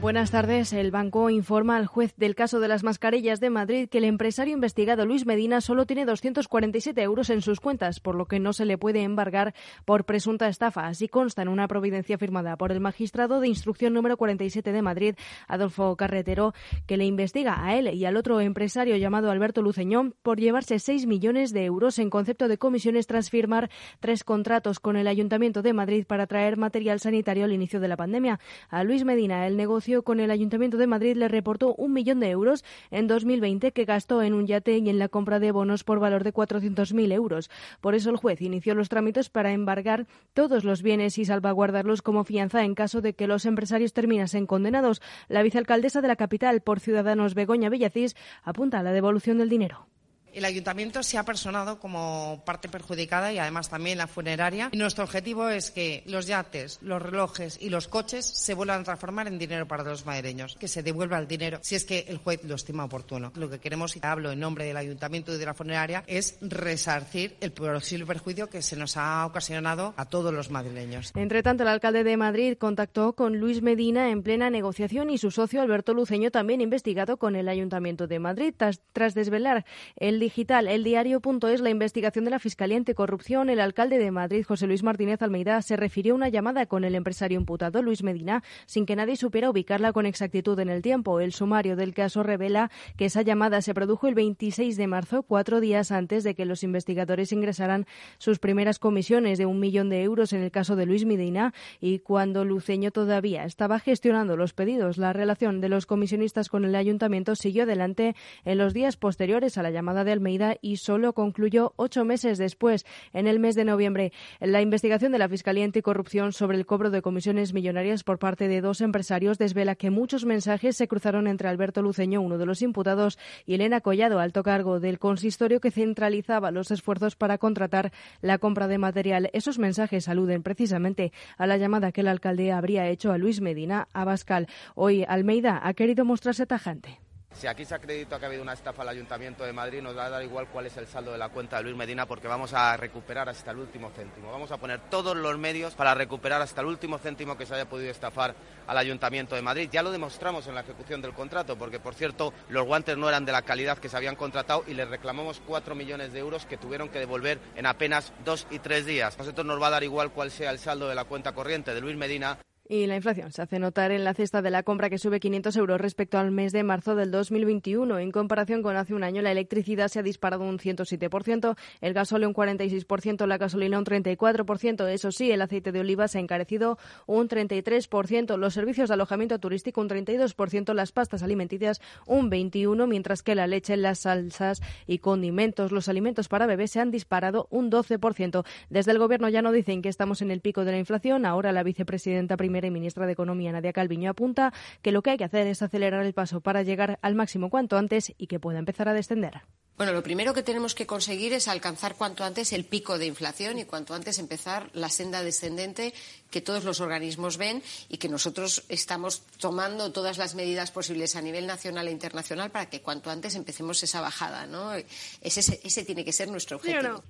Buenas tardes. El banco informa al juez del caso de las mascarillas de Madrid que el empresario investigado Luis Medina solo tiene 247 euros en sus cuentas, por lo que no se le puede embargar por presunta estafa. Así consta en una providencia firmada por el magistrado de instrucción número 47 de Madrid, Adolfo Carretero, que le investiga a él y al otro empresario llamado Alberto Luceñón por llevarse 6 millones de euros en concepto de comisiones tras firmar tres contratos con el Ayuntamiento de Madrid para traer material sanitario al inicio de la pandemia. A Luis Medina el negocio con el Ayuntamiento de Madrid le reportó un millón de euros en 2020 que gastó en un yate y en la compra de bonos por valor de 400.000 euros. Por eso el juez inició los trámites para embargar todos los bienes y salvaguardarlos como fianza en caso de que los empresarios terminasen condenados. La vicealcaldesa de la capital por Ciudadanos, Begoña Villacís, apunta a la devolución del dinero. El ayuntamiento se ha personado como parte perjudicada y además también la funeraria. Y nuestro objetivo es que los yates, los relojes y los coches se vuelvan a transformar en dinero para los madrileños, que se devuelva el dinero si es que el juez lo estima oportuno. Lo que queremos, y hablo en nombre del ayuntamiento y de la funeraria, es resarcir el posible perjuicio que se nos ha ocasionado a todos los madrileños. Entre tanto, el alcalde de Madrid contactó con Luis Medina en plena negociación y su socio Alberto Luceño también investigado con el ayuntamiento de Madrid tras, tras desvelar el digital, el diario.es, la investigación de la Fiscalía Anticorrupción, el alcalde de Madrid, José Luis Martínez Almeida, se refirió a una llamada con el empresario imputado, Luis Medina, sin que nadie supiera ubicarla con exactitud en el tiempo. El sumario del caso revela que esa llamada se produjo el 26 de marzo, cuatro días antes de que los investigadores ingresaran sus primeras comisiones de un millón de euros en el caso de Luis Medina y cuando Luceño todavía estaba gestionando los pedidos. La relación de los comisionistas con el ayuntamiento siguió adelante en los días posteriores a la llamada de Almeida y solo concluyó ocho meses después, en el mes de noviembre, la investigación de la Fiscalía Anticorrupción sobre el cobro de comisiones millonarias por parte de dos empresarios desvela que muchos mensajes se cruzaron entre Alberto Luceño, uno de los imputados, y Elena Collado, alto cargo del consistorio que centralizaba los esfuerzos para contratar la compra de material. Esos mensajes aluden precisamente a la llamada que el alcalde habría hecho a Luis Medina Abascal. Hoy Almeida ha querido mostrarse tajante. Si aquí se acredita que ha habido una estafa al Ayuntamiento de Madrid, nos va a dar igual cuál es el saldo de la cuenta de Luis Medina porque vamos a recuperar hasta el último céntimo. Vamos a poner todos los medios para recuperar hasta el último céntimo que se haya podido estafar al Ayuntamiento de Madrid. Ya lo demostramos en la ejecución del contrato porque, por cierto, los guantes no eran de la calidad que se habían contratado y les reclamamos cuatro millones de euros que tuvieron que devolver en apenas dos y tres días. A nosotros nos va a dar igual cuál sea el saldo de la cuenta corriente de Luis Medina y la inflación se hace notar en la cesta de la compra que sube 500 euros respecto al mes de marzo del 2021. En comparación con hace un año, la electricidad se ha disparado un 107%, el gasóleo un 46%, la gasolina un 34%. Eso sí, el aceite de oliva se ha encarecido un 33%, los servicios de alojamiento turístico un 32%, las pastas alimenticias un 21%, mientras que la leche, las salsas y condimentos, los alimentos para bebés se han disparado un 12%. Desde el Gobierno ya no dicen que estamos en el pico de la inflación. Ahora la vicepresidenta primera y ministra de Economía, Nadia Calviño, apunta que lo que hay que hacer es acelerar el paso para llegar al máximo cuanto antes y que pueda empezar a descender. Bueno, lo primero que tenemos que conseguir es alcanzar cuanto antes el pico de inflación y cuanto antes empezar la senda descendente que todos los organismos ven y que nosotros estamos tomando todas las medidas posibles a nivel nacional e internacional para que cuanto antes empecemos esa bajada. ¿no? Ese, ese tiene que ser nuestro objetivo.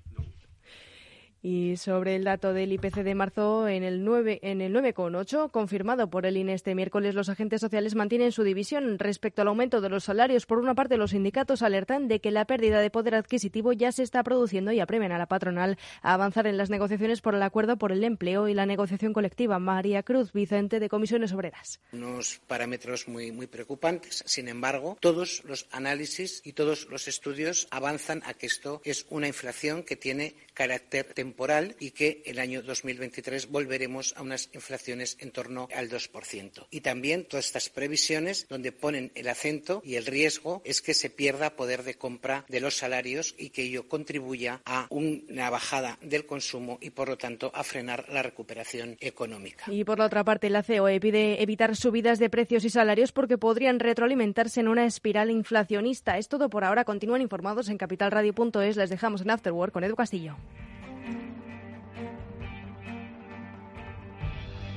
Y sobre el dato del IPC de marzo, en el 9,8, en el 9,8, confirmado por el INE este miércoles, los agentes sociales mantienen su división respecto al aumento de los salarios. Por una parte, los sindicatos alertan de que la pérdida de poder adquisitivo ya se está produciendo y apremian a la patronal a avanzar en las negociaciones por el acuerdo por el empleo y la negociación colectiva. María Cruz, Vicente de Comisiones Obreras. Unos parámetros muy, muy preocupantes. Sin embargo, todos los análisis y todos los estudios avanzan a que esto es una inflación que tiene carácter temporal y que el año 2023 volveremos a unas inflaciones en torno al 2%. Y también todas estas previsiones donde ponen el acento y el riesgo es que se pierda poder de compra de los salarios y que ello contribuya a una bajada del consumo y, por lo tanto, a frenar la recuperación económica. Y por la otra parte, la COE pide evitar subidas de precios y salarios porque podrían retroalimentarse en una espiral inflacionista. Es todo por ahora. Continúan informados en capitalradio.es. Les dejamos en Afterwork con Edu Castillo.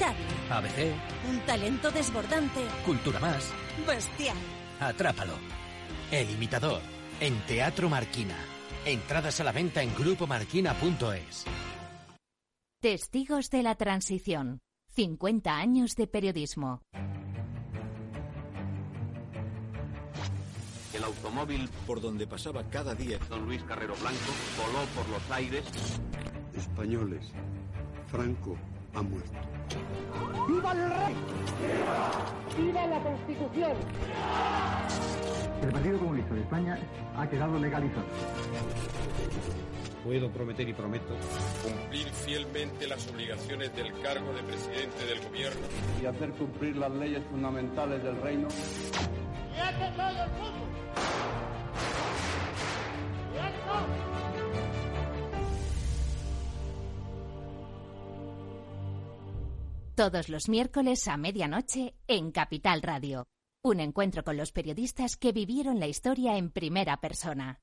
Inimitable. ABC. Un talento desbordante. Cultura más. Bestial. Atrápalo. El imitador. En Teatro Marquina. Entradas a la venta en grupomarquina.es. Testigos de la transición. 50 años de periodismo. El automóvil por donde pasaba cada día Don Luis Carrero Blanco voló por los aires. Españoles. Franco ha muerto. ¡Viva el rey! ¡Viva la Constitución! El Partido Comunista de España ha quedado legalizado. Puedo prometer y prometo cumplir fielmente las obligaciones del cargo de presidente del gobierno y hacer cumplir las leyes fundamentales del reino. ¡Y todo el mundo! Todos los miércoles a medianoche en Capital Radio. Un encuentro con los periodistas que vivieron la historia en primera persona.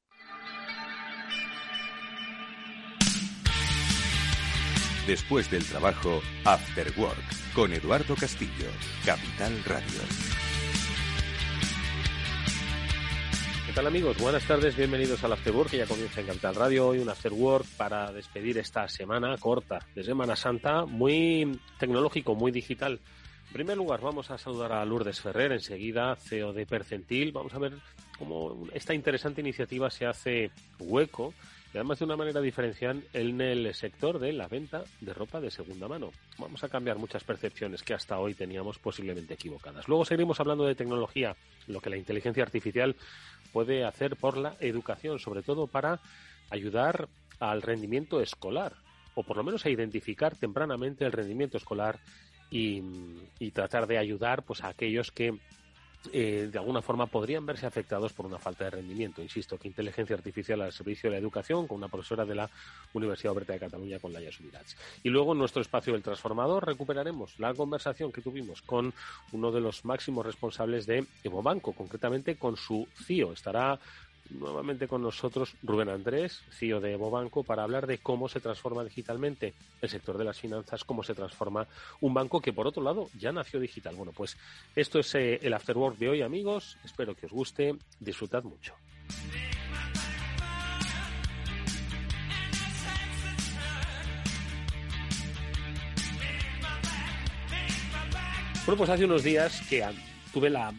Después del trabajo, After Work, con Eduardo Castillo, Capital Radio. Hola amigos? Buenas tardes, bienvenidos al Afterwork que ya comienza en Capital Radio. Hoy un Afterwork para despedir esta semana corta de Semana Santa, muy tecnológico, muy digital. En primer lugar, vamos a saludar a Lourdes Ferrer, enseguida CEO de Percentil. Vamos a ver cómo esta interesante iniciativa se hace hueco y además de una manera diferencial en el sector de la venta de ropa de segunda mano. Vamos a cambiar muchas percepciones que hasta hoy teníamos posiblemente equivocadas. Luego seguiremos hablando de tecnología, lo que la inteligencia artificial puede hacer por la educación, sobre todo para ayudar al rendimiento escolar, o por lo menos a identificar tempranamente el rendimiento escolar y, tratar de ayudar pues a aquellos que eh, de alguna forma podrían verse afectados por una falta de rendimiento. Insisto que inteligencia artificial al servicio de la educación, con una profesora de la Universidad Oberta de Cataluña, con Laia Subirats. Y luego en nuestro espacio del transformador recuperaremos la conversación que tuvimos con uno de los máximos responsables de Evo Banco, concretamente con su CIO. Estará nuevamente con nosotros Rubén Andrés, CEO de Banco, para hablar de cómo se transforma digitalmente el sector de las finanzas, cómo se transforma un banco que, por otro lado, ya nació digital. Bueno, pues esto es eh, el Afterwork de hoy, amigos. Espero que os guste. Disfrutad mucho. Bueno, pues hace unos días que tuve la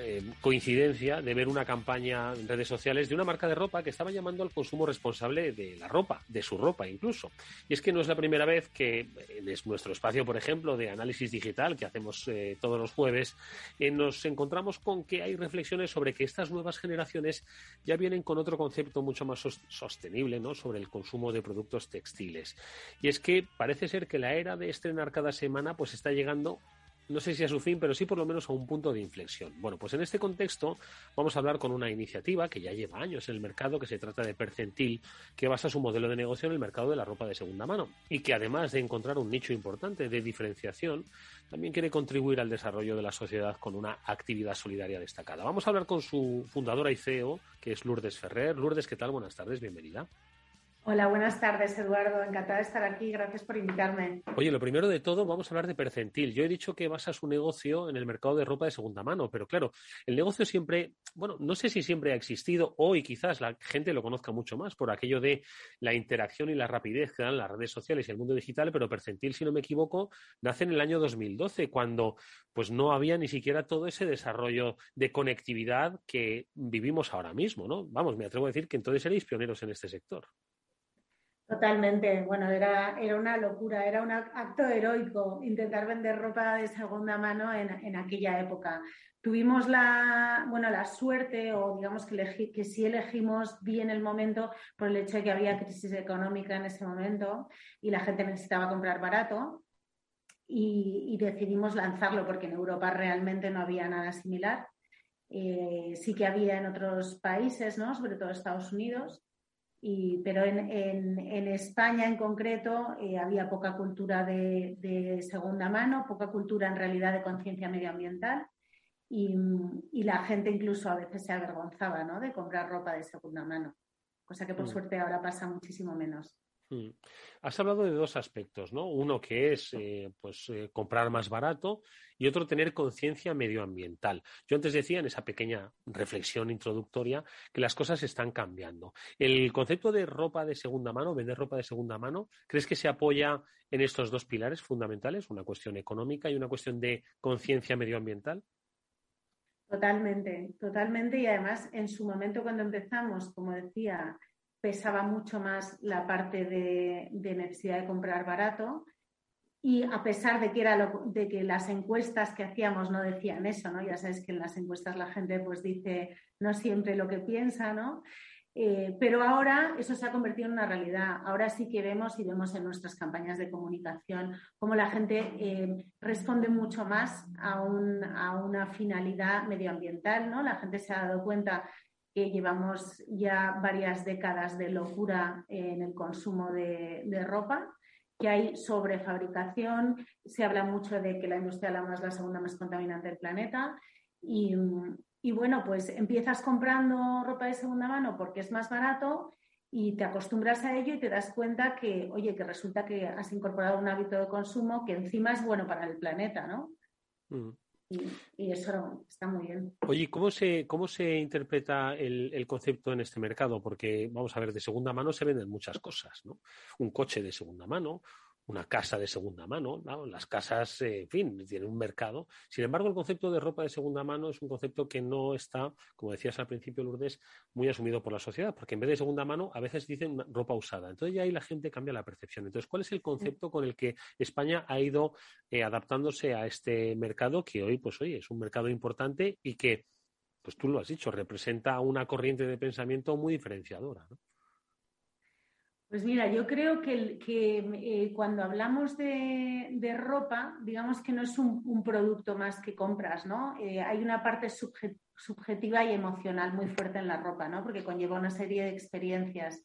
eh, coincidencia de ver una campaña en redes sociales de una marca de ropa que estaba llamando al consumo responsable de la ropa, de su ropa incluso. Y es que no es la primera vez que en nuestro espacio, por ejemplo, de análisis digital que hacemos eh, todos los jueves, eh, nos encontramos con que hay reflexiones sobre que estas nuevas generaciones ya vienen con otro concepto mucho más sostenible ¿no? sobre el consumo de productos textiles. Y es que parece ser que la era de estrenar cada semana pues está llegando no sé si a su fin, pero sí por lo menos a un punto de inflexión. Bueno, pues en este contexto vamos a hablar con una iniciativa que ya lleva años en el mercado, que se trata de Percentil, que basa su modelo de negocio en el mercado de la ropa de segunda mano y que además de encontrar un nicho importante de diferenciación, también quiere contribuir al desarrollo de la sociedad con una actividad solidaria destacada. Vamos a hablar con su fundadora y CEO, que es Lourdes Ferrer. Lourdes, ¿qué tal? Buenas tardes, bienvenida. Hola, buenas tardes, Eduardo. Encantada de estar aquí. Gracias por invitarme. Oye, lo primero de todo, vamos a hablar de Percentil. Yo he dicho que basa su negocio en el mercado de ropa de segunda mano, pero claro, el negocio siempre, bueno, no sé si siempre ha existido, hoy quizás la gente lo conozca mucho más por aquello de la interacción y la rapidez que dan las redes sociales y el mundo digital, pero Percentil, si no me equivoco, nace en el año 2012, cuando pues no había ni siquiera todo ese desarrollo de conectividad que vivimos ahora mismo, ¿no? Vamos, me atrevo a decir que entonces seréis pioneros en este sector. Totalmente. Bueno, era, era una locura, era un acto heroico intentar vender ropa de segunda mano en, en aquella época. Tuvimos la, bueno, la suerte, o digamos que, que sí elegimos bien el momento por el hecho de que había crisis económica en ese momento y la gente necesitaba comprar barato. Y, decidimos lanzarlo porque en Europa realmente no había nada similar. Eh, sí que había en otros países, ¿no? sobre todo Estados Unidos, pero en, España en concreto eh, había poca cultura de, segunda mano, poca cultura en realidad de conciencia medioambiental y, la gente incluso a veces se avergonzaba ¿no? de comprar ropa de segunda mano, cosa que por mm. suerte ahora pasa muchísimo menos. Mm. Has hablado de dos aspectos, ¿no? Uno que es eh, pues, eh, comprar más barato y otro tener conciencia medioambiental. Yo antes decía en esa pequeña reflexión introductoria que las cosas están cambiando. El concepto de ropa de segunda mano, vender ropa de segunda mano, ¿crees que se apoya en estos dos pilares fundamentales, una cuestión económica y una cuestión de conciencia medioambiental? Totalmente, totalmente. Y además, en su momento cuando empezamos, como decía, pesaba mucho más la parte de, necesidad de comprar barato. Y a pesar de que, era de que las encuestas que hacíamos no decían eso, ¿no? Ya sabes que en las encuestas la gente pues dice no siempre lo que piensa, ¿no? Eh, pero ahora eso se ha convertido en una realidad. Ahora sí que vemos y vemos en nuestras campañas de comunicación cómo la gente eh, responde mucho más a, a, una finalidad medioambiental. ¿no? La gente se ha dado cuenta que llevamos ya varias décadas de locura en el consumo de, ropa, que hay sobrefabricación, se habla mucho de que la industria de la es la segunda más contaminante del planeta y, y bueno, pues empiezas comprando ropa de segunda mano porque es más barato y te acostumbras a ello y te das cuenta que, oye, que resulta que has incorporado un hábito de consumo que encima es bueno para el planeta, ¿no? Mm. Y, eso está muy bien. Oye, ¿cómo se, cómo se interpreta el, el, concepto en este mercado? Porque, vamos a ver, de segunda mano se venden muchas cosas, ¿no? Un coche de segunda mano, una casa de segunda mano. Las casas, eh, en fin, tienen un mercado. Sin embargo, el concepto de ropa de segunda mano es un concepto que no está, como decías al principio, Lourdes, muy asumido por la sociedad, porque en vez de segunda mano, a veces dicen ropa usada. Entonces ya ahí la gente cambia la percepción. Entonces, ¿cuál es el concepto con el que España ha ido eh, adaptándose a este mercado que hoy, pues hoy es un mercado importante y que, pues tú lo has dicho, representa una corriente de pensamiento muy diferenciadora? ¿no? Pues mira, yo creo que, eh, cuando hablamos de, ropa, digamos que no es un, producto más que compras, ¿no? Eh, hay una parte subjetiva y emocional muy fuerte en la ropa, ¿no? Porque conlleva una serie de experiencias.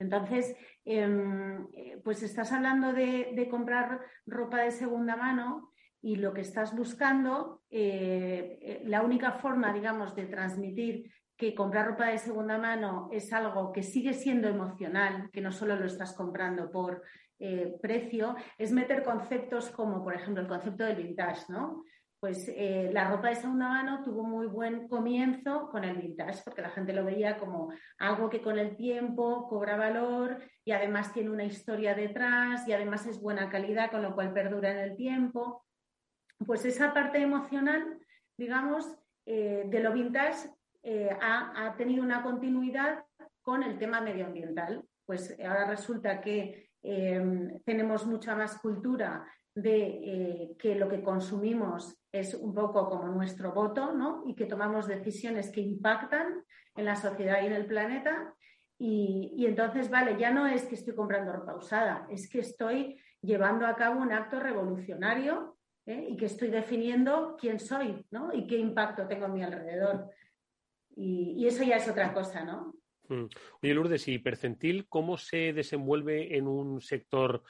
Entonces, em, eh, pues estás hablando de, de, comprar ropa de segunda mano y lo que estás buscando, la única forma, digamos, de transmitir que comprar ropa de segunda mano es algo que sigue siendo emocional, que no solo lo estás comprando por eh, precio, es meter conceptos como, por ejemplo, el concepto del vintage, ¿no? Pues eh, la ropa de segunda mano tuvo muy buen comienzo con el vintage, porque la gente lo veía como algo que con el tiempo cobra valor y además tiene una historia detrás y además es buena calidad, con lo cual perdura en el tiempo. Pues esa parte emocional, digamos, eh, de lo vintage eh, ha, tenido una continuidad con el tema medioambiental. Pues ahora resulta que em, tenemos mucha más cultura de eh, que lo que consumimos es un poco como nuestro voto, ¿no? Y que tomamos decisiones que impactan en la sociedad y en el planeta. Y, entonces, vale, ya no es que estoy comprando ropa usada, es que estoy llevando a cabo un acto revolucionario ¿eh? y que estoy definiendo quién soy, ¿no? Y qué impacto tengo a mi alrededor. Y, eso ya es otra cosa, ¿no? Mm. Oye, Lourdes, ¿y Percentil cómo se desenvuelve en un sector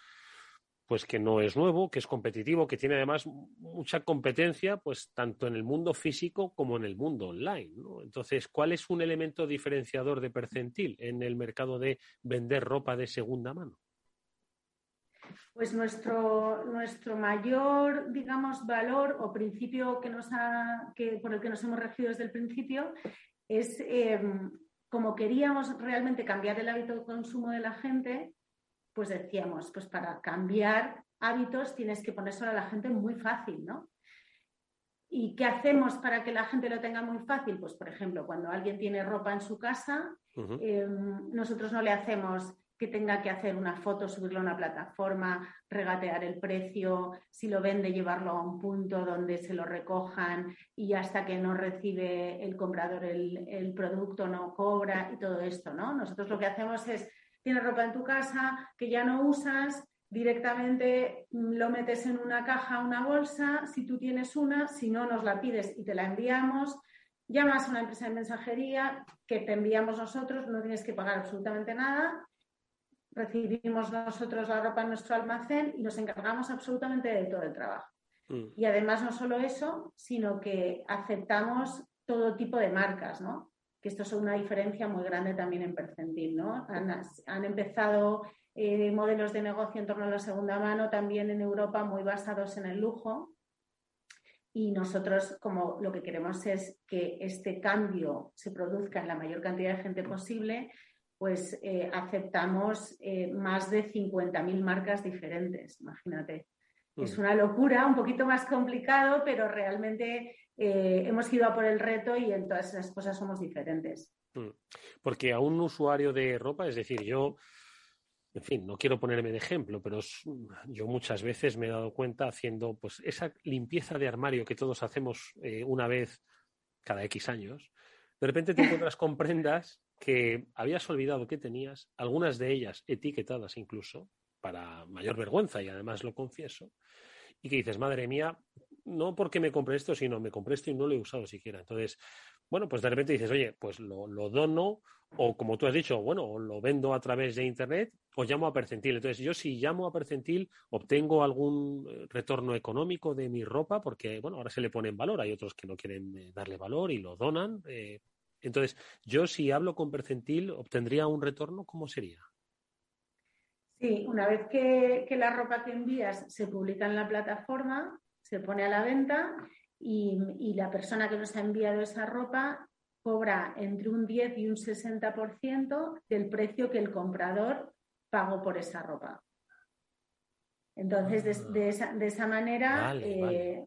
pues que no es nuevo, que es competitivo, que tiene además mucha competencia, pues tanto en el mundo físico como en el mundo online. Entonces, ¿cuál es un elemento diferenciador de Percentil en el mercado de vender ropa de segunda mano? Pues nuestro, nuestro mayor, digamos, valor o principio que nos ha, que, por el que nos hemos regido desde el principio es em, como queríamos realmente cambiar el hábito de consumo de la gente, pues decíamos, pues para cambiar hábitos tienes que ponérselo a la gente muy fácil, ¿no? ¿Y qué hacemos para que la gente lo tenga muy fácil? Pues, por ejemplo, cuando alguien tiene ropa en su casa, em, nosotros no le hacemos, que tenga que hacer una foto, subirlo a una plataforma, regatear el precio, si lo vende, llevarlo a un punto donde se lo recojan y hasta que no recibe el comprador el, producto no cobra y todo esto, ¿no? Nosotros lo que hacemos es, tienes ropa en tu casa que ya no usas, directamente lo metes en una caja, una bolsa, si tú tienes una, si no nos la pides y te la enviamos, llamas a una empresa de mensajería que te enviamos nosotros, no tienes que pagar absolutamente nada recibimos nosotros la ropa en nuestro almacén y nos encargamos absolutamente de todo el trabajo. Mm. Y además no solo eso, sino que aceptamos todo tipo de marcas, ¿no? Que esto es una diferencia muy grande también en Percentil, ¿no? Han, empezado eh, modelos de negocio en torno a la segunda mano también en Europa muy basados en el lujo. Y nosotros, como lo que queremos es que este cambio se produzca en la mayor cantidad de gente posible, pues eh, aceptamos eh, más de 50.000 marcas diferentes, imagínate. Mm. Es una locura, un poquito más complicado, pero realmente eh, hemos ido a por el reto y en todas esas cosas somos diferentes. Mm. Porque a un usuario de ropa, es decir, yo, en fin, no quiero ponerme de ejemplo, pero yo muchas veces me he dado cuenta haciendo pues esa limpieza de armario que todos hacemos una vez cada X años, de repente te encuentras con prendas que habías olvidado que tenías, algunas de ellas etiquetadas incluso, para mayor vergüenza, y además lo confieso, y que dices, madre mía, no porque me compré esto, sino me compré esto y no lo he usado siquiera. Entonces, bueno, pues de repente dices, oye, pues lo, dono, o como tú has dicho, bueno, lo vendo a través de Internet, o llamo a Percentil. Entonces, yo si llamo a Percentil, obtengo algún eh, retorno económico de mi ropa, porque, bueno, ahora se le pone en valor, hay otros que no quieren eh, darle valor y lo donan. Eh, entonces, yo si hablo con percentil, ¿obtendría un retorno? ¿Cómo sería? Sí, una vez que, la ropa que envías se publica en la plataforma, se pone a la venta y, la persona que nos ha enviado esa ropa cobra entre un 10 y un 60% del precio que el comprador pagó por esa ropa. Entonces, de, ah. esa, manera, eh,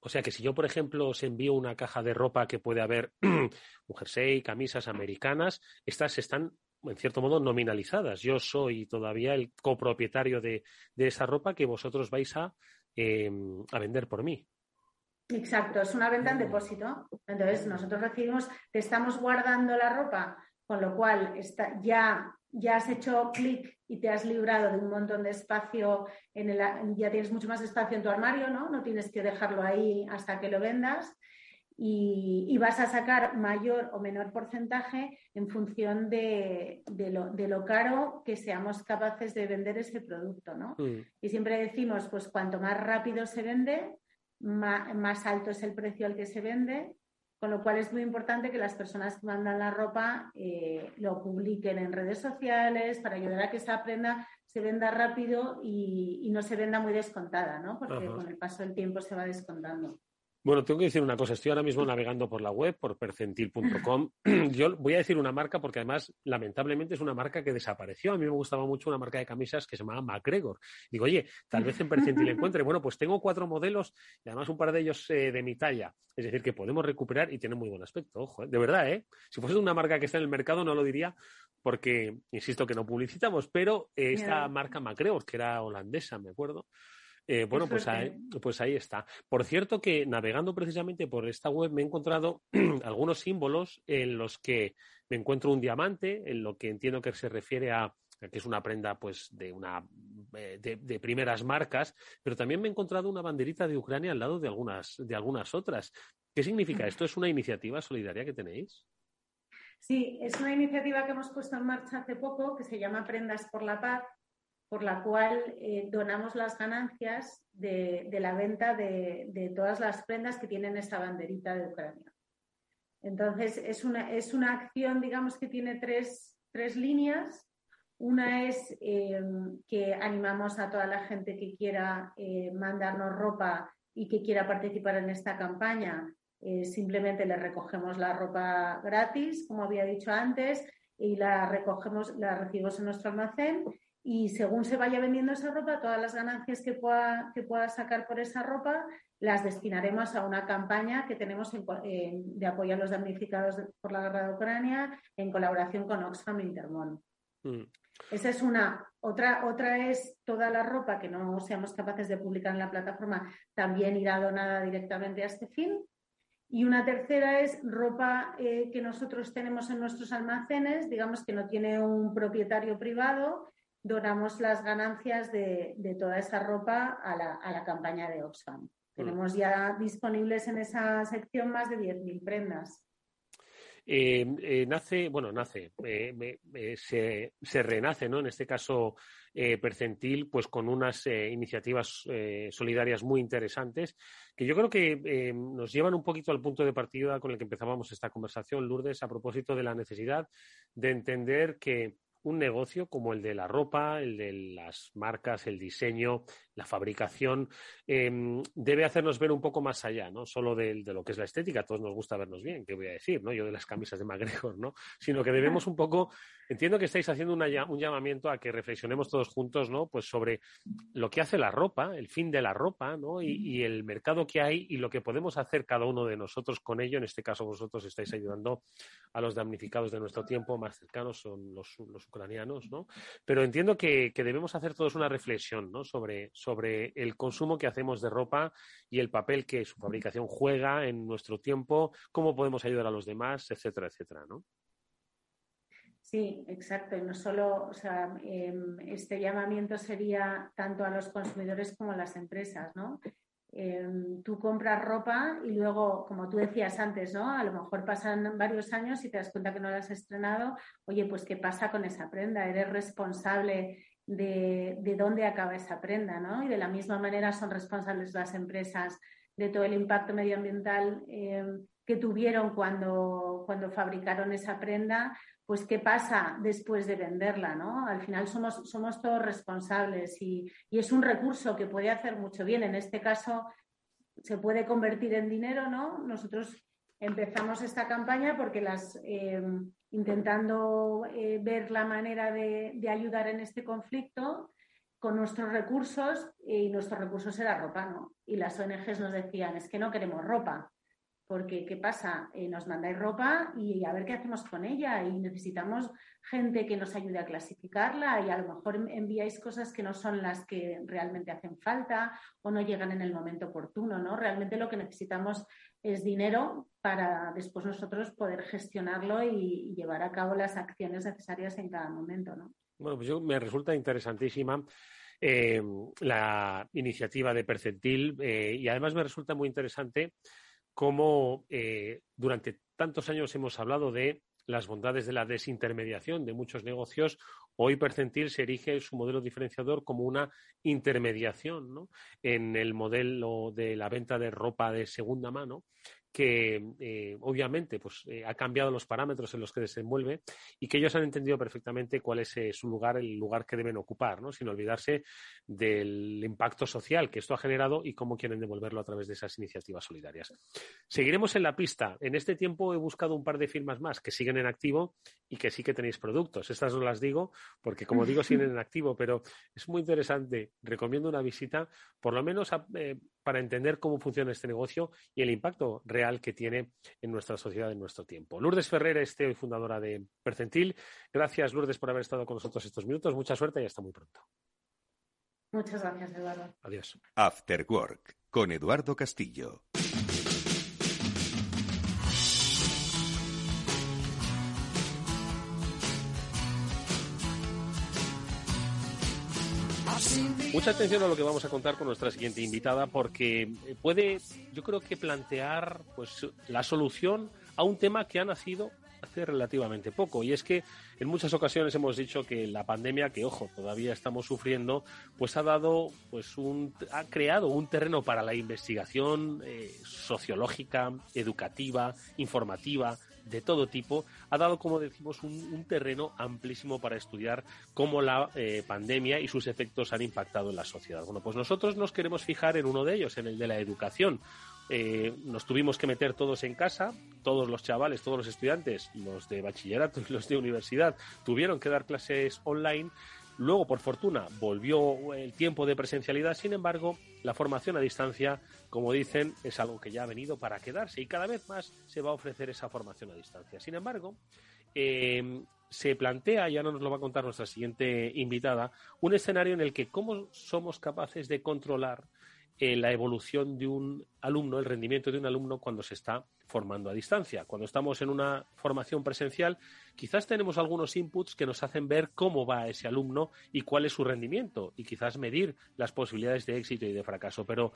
o sea que si yo, por ejemplo, os envío una caja de ropa que puede haber un jersey, camisas americanas, estas están, en cierto modo, nominalizadas. Yo soy todavía el copropietario de, esa ropa que vosotros vais a, em, a vender por mí. Exacto, es una venta en depósito. Entonces, nosotros recibimos, te estamos guardando la ropa, con lo cual está, ya ya has hecho clic y te has librado de un montón de espacio, en el, ya tienes mucho más espacio en tu armario, ¿no? No tienes que dejarlo ahí hasta que lo vendas. Y, vas a sacar mayor o menor porcentaje en función de, lo, caro que seamos capaces de vender ese producto, ¿no? Mm. Y siempre decimos, pues cuanto más rápido se vende, más alto es el precio al que se vende con lo cual es muy importante que las personas que mandan la ropa eh, lo publiquen en redes sociales para ayudar a que esa prenda se venda rápido y, no se venda muy descontada, ¿no? Porque con el paso del tiempo se va descontando. Bueno, tengo que decir una cosa. Estoy ahora mismo navegando por la web, por percentil.com. Yo voy a decir una marca porque además, lamentablemente, es una marca que desapareció. A mí me gustaba mucho una marca de camisas que se llamaba MacGregor. Digo, oye, tal vez en percentil encuentre. Bueno, pues tengo cuatro modelos y además un par de ellos eh, de mi talla. Es decir, que podemos recuperar y tiene muy buen aspecto. Ojo, eh. de verdad, ¿eh? Si fuese una marca que está en el mercado, no lo diría porque, insisto, que no publicitamos, pero esta marca MacGregor, que era holandesa, me acuerdo, eh, bueno, pues ahí, pues ahí está. Por cierto que navegando precisamente por esta web me he encontrado algunos símbolos en los que me encuentro un diamante, en lo que entiendo que se refiere a que es una prenda pues de una eh, de, primeras marcas, pero también me he encontrado una banderita de Ucrania al lado de algunas de algunas otras. ¿Qué significa esto? ¿Es una iniciativa solidaria que tenéis? Sí, es una iniciativa que hemos puesto en marcha hace poco que se llama Prendas por la Paz por la cual eh, donamos las ganancias de, la venta de, todas las prendas que tienen esa banderita de Ucrania. Entonces, es una, es una acción, digamos, que tiene tres, líneas. Una es eh, que animamos a toda la gente que quiera eh, mandarnos ropa y que quiera participar en esta campaña. simplemente le recogemos la ropa gratis, como había dicho antes, y la recogemos, la recibimos en nuestro almacén y según se vaya vendiendo esa ropa, todas las ganancias que pueda, que pueda sacar por esa ropa las destinaremos a una campaña que tenemos de apoyo a los damnificados por la guerra de Ucrania en colaboración con Oxfam e Intermon. Mm. Esa es una. Otra, otra es toda la ropa que no seamos capaces de publicar en la plataforma, también irá donada directamente a este fin. Y una tercera es ropa eh, que nosotros tenemos en nuestros almacenes, digamos que no tiene un propietario privado, donamos las ganancias de, toda esa ropa a la, campaña de Oxfam. Mm. Tenemos ya disponibles en esa sección más de 10.000 prendas. Eh, eh, nace, bueno, nace, se, se, renace, ¿no? En este caso, Percentil, pues con unas iniciativas solidarias muy interesantes que yo creo que eh, nos llevan un poquito al punto de partida con el que empezábamos esta conversación, Lourdes, a propósito de la necesidad de entender que un negocio como el de la ropa, el de las marcas, el diseño, la fabricación, em, debe hacernos ver un poco más allá, no solo de, lo que es la estética, a todos nos gusta vernos bien, ¿qué voy a decir? ¿no? Yo de las camisas de McGregor, ¿no? Sino que debemos un poco, entiendo que estáis haciendo un llamamiento a que reflexionemos todos juntos, ¿no? Pues sobre lo que hace la ropa, el fin de la ropa, ¿no? Y, el mercado que hay y lo que podemos hacer cada uno de nosotros con ello. En este caso, vosotros estáis ayudando a los damnificados de nuestro tiempo más cercanos, son los, ucranianos, ¿no? Pero entiendo que, debemos hacer todos una reflexión, ¿no? Sobre sobre el consumo que hacemos de ropa y el papel que su fabricación juega en nuestro tiempo, cómo podemos ayudar a los demás, etcétera, etcétera, ¿no? Sí, exacto. Y no solo, o sea, em, este llamamiento sería tanto a los consumidores como a las empresas, ¿no? Em, tú compras ropa y luego, como tú decías antes, ¿no? A lo mejor pasan varios años y te das cuenta que no la has estrenado. Oye, pues ¿qué pasa con esa prenda? Eres responsable de, dónde acaba esa prenda, ¿no? Y de la misma manera son responsables las empresas de todo el impacto medioambiental eh, que tuvieron cuando, cuando fabricaron esa prenda, pues qué pasa después de venderla, ¿no? Al final somos, todos responsables y, es un recurso que puede hacer mucho bien. En este caso se puede convertir en dinero, ¿no? Nosotros empezamos esta campaña porque eh, intentando eh, ver la manera de, ayudar en este conflicto con nuestros recursos y nuestros recursos era ropa, ¿no? Y las ONGs nos decían, es que no queremos ropa, porque ¿qué pasa? Eh, nos mandáis ropa y a ver qué hacemos con ella y necesitamos gente que nos ayude a clasificarla y a lo mejor enviáis cosas que no son las que realmente hacen falta o no llegan en el momento oportuno, ¿no? Realmente lo que necesitamos es dinero para después nosotros poder gestionarlo y, llevar a cabo las acciones necesarias en cada momento, ¿no? Bueno, pues yo me resulta interesantísima eh, la iniciativa de Percentil eh, y además me resulta muy interesante cómo eh, durante tantos años hemos hablado de las bondades de la desintermediación de muchos negocios, hoy Percentil se erige su modelo diferenciador como una intermediación ¿no? en el modelo de la venta de ropa de segunda mano que eh, obviamente pues, eh, ha cambiado los parámetros en los que desenvuelve y que ellos han entendido perfectamente cuál es eh, su lugar, el lugar que deben ocupar, ¿no? sin olvidarse del impacto social que esto ha generado y cómo quieren devolverlo a través de esas iniciativas solidarias. Seguiremos en la pista. En este tiempo he buscado un par de firmas más que siguen en activo y que sí que tenéis productos. Estas no las digo porque, como digo, siguen en activo, pero es muy interesante. Recomiendo una visita, por lo menos para entender cómo funciona este negocio y el impacto real que tiene en nuestra sociedad en nuestro tiempo. Lourdes Ferrer es CEO y fundadora de Percentil. Gracias, Lourdes, por haber estado con nosotros estos minutos. Mucha suerte y hasta muy pronto. Muchas gracias, Eduardo. Adiós. After Work con Eduardo Castillo. Mucha atención a lo que vamos a contar con nuestra siguiente invitada porque eh, puede, yo creo que plantear pues la solución a un tema que ha nacido hace relativamente poco. Y es que en muchas ocasiones hemos dicho que la pandemia que ojo todavía estamos sufriendo pues ha dado pues un ha creado un terreno para la investigación eh, sociológica educativa informativa de todo tipo, ha dado, como decimos, un, terreno amplísimo para estudiar cómo la eh, pandemia y sus efectos han impactado en la sociedad. Bueno, pues nosotros nos queremos fijar en uno de ellos, en el de la educación. Eh, nos tuvimos que meter todos en casa, todos los chavales, todos los estudiantes, los de bachillerato y los de universidad, tuvieron que dar clases online Luego, por fortuna, volvió el tiempo de presencialidad, sin embargo, la formación a distancia, como dicen, es algo que ya ha venido para quedarse y cada vez más se va a ofrecer esa formación a distancia. Sin embargo, eh, se plantea, y ahora nos lo va a contar nuestra siguiente invitada, un escenario en el que cómo somos capaces de controlar eh, la evolución de un alumno, el rendimiento de un alumno cuando se está formando a distancia. Cuando estamos en una formación presencial, quizás tenemos algunos inputs que nos hacen ver cómo va ese alumno y cuál es su rendimiento y quizás medir las posibilidades de éxito y de fracaso. Pero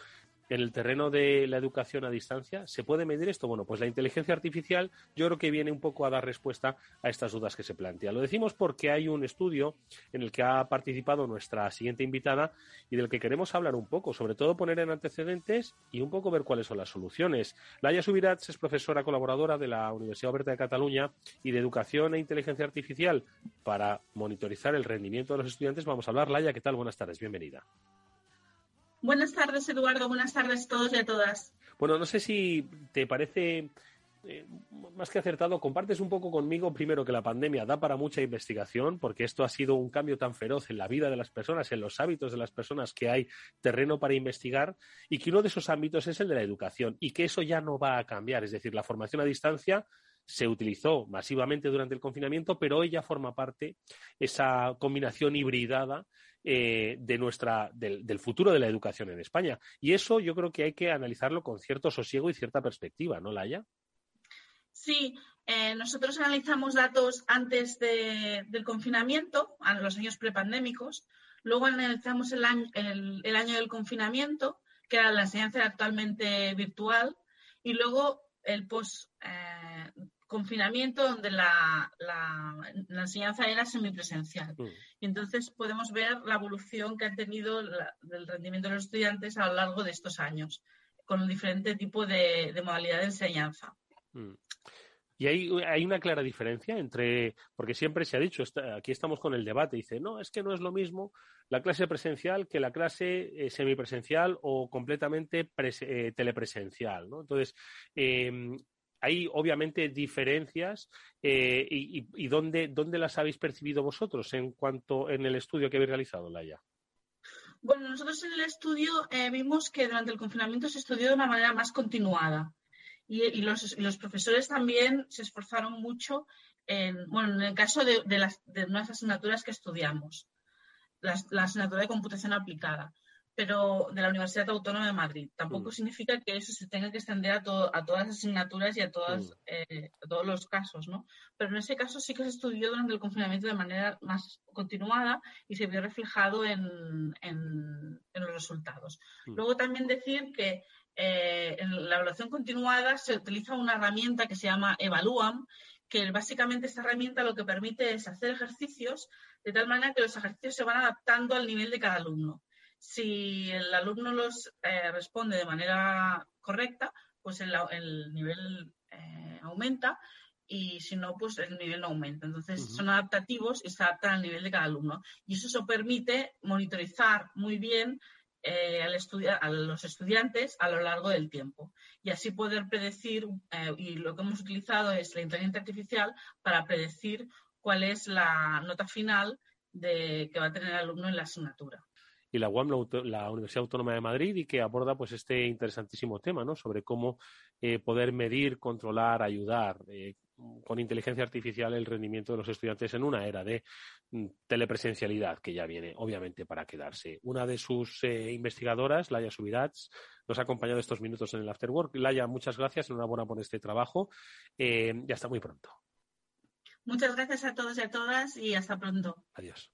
en el terreno de la educación a distancia, ¿se puede medir esto? Bueno, pues la inteligencia artificial yo creo que viene un poco a dar respuesta a estas dudas que se plantean. Lo decimos porque hay un estudio en el que ha participado nuestra siguiente invitada y del que queremos hablar un poco, sobre todo poner en antecedentes y un poco ver cuáles son las soluciones. Laia Subirats es profesora colaboradora de la Universidad Oberta de Cataluña y de Educación e Inteligencia Artificial para monitorizar el rendimiento de los estudiantes. Vamos a hablar. Laia, ¿qué tal? Buenas tardes, bienvenida. Buenas tardes, Eduardo. Buenas tardes a todos y a todas. Bueno, no sé si te parece eh, más que acertado, compartes un poco conmigo primero que la pandemia da para mucha investigación, porque esto ha sido un cambio tan feroz en la vida de las personas, en los hábitos de las personas, que hay terreno para investigar y que uno de esos ámbitos es el de la educación y que eso ya no va a cambiar. Es decir, la formación a distancia se utilizó masivamente durante el confinamiento, pero hoy ya forma parte esa combinación hibridada eh, de nuestra, del, del, futuro de la educación en España. Y eso yo creo que hay que analizarlo con cierto sosiego y cierta perspectiva, ¿no, Laia? Sí, eh, nosotros analizamos datos antes de, del confinamiento, a los años prepandémicos, luego analizamos el año, el, el año del confinamiento, que era la enseñanza actualmente virtual, y luego el post eh, confinamiento donde la, la, la, enseñanza era semipresencial. Mm. Y entonces podemos ver la evolución que ha tenido la, del rendimiento de los estudiantes a lo largo de estos años, con un diferente tipo de, de modalidad de enseñanza. Mm. Y hay, una clara diferencia entre, porque siempre se ha dicho, aquí estamos con el debate, dice, no, es que no es lo mismo la clase presencial que la clase eh, semipresencial o completamente eh, telepresencial, ¿no? Entonces, eh, hay obviamente diferencias eh, y, ¿dónde, dónde las habéis percibido vosotros en cuanto en el estudio que habéis realizado, Laia. Bueno, nosotros en el estudio vimos que durante el confinamiento se estudió de una manera más continuada y, y, los, los, profesores también se esforzaron mucho en, bueno, en el caso de, de las de unas asignaturas que estudiamos, la, la, asignatura de computación aplicada, pero de la Universidad Autónoma de Madrid. Tampoco mm. significa que eso se tenga que extender a, to, a todas las asignaturas y a, todas, mm. eh, a todos los casos, ¿no? Pero en ese caso sí que se estudió durante el confinamiento de manera más continuada y se vio reflejado en, en, en los resultados. Mm. Luego también decir que eh, en la evaluación continuada se utiliza una herramienta que se llama Evaluam, que básicamente esta herramienta lo que permite es hacer ejercicios de tal manera que los ejercicios se van adaptando al nivel de cada alumno. Si el alumno los eh, responde de manera correcta, pues el, el nivel eh, aumenta y si no, pues el nivel no aumenta. Entonces, uh -huh. son adaptativos y se adaptan al nivel de cada alumno. Y eso, eso permite monitorizar muy bien eh, al a los estudiantes a lo largo del tiempo y así poder predecir, eh, y lo que hemos utilizado es la inteligencia artificial para predecir cuál es la nota final de, que va a tener el alumno en la asignatura y la UAM, la Universidad Autónoma de Madrid, y que aborda pues este interesantísimo tema, ¿no? Sobre cómo eh, poder medir, controlar, ayudar eh, con inteligencia artificial el rendimiento de los estudiantes en una era de mm, telepresencialidad que ya viene, obviamente, para quedarse. Una de sus eh, investigadoras, Laia Subirats, nos ha acompañado estos minutos en el Afterwork. Laia, muchas gracias, enhorabuena por este trabajo y hasta muy pronto. Muchas gracias a todos y a todas y hasta pronto. Adiós.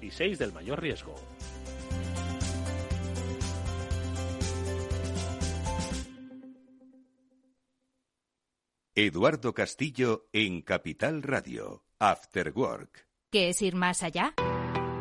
y 6 del mayor riesgo. Eduardo Castillo en Capital Radio, After Work. ¿Qué es ir más allá?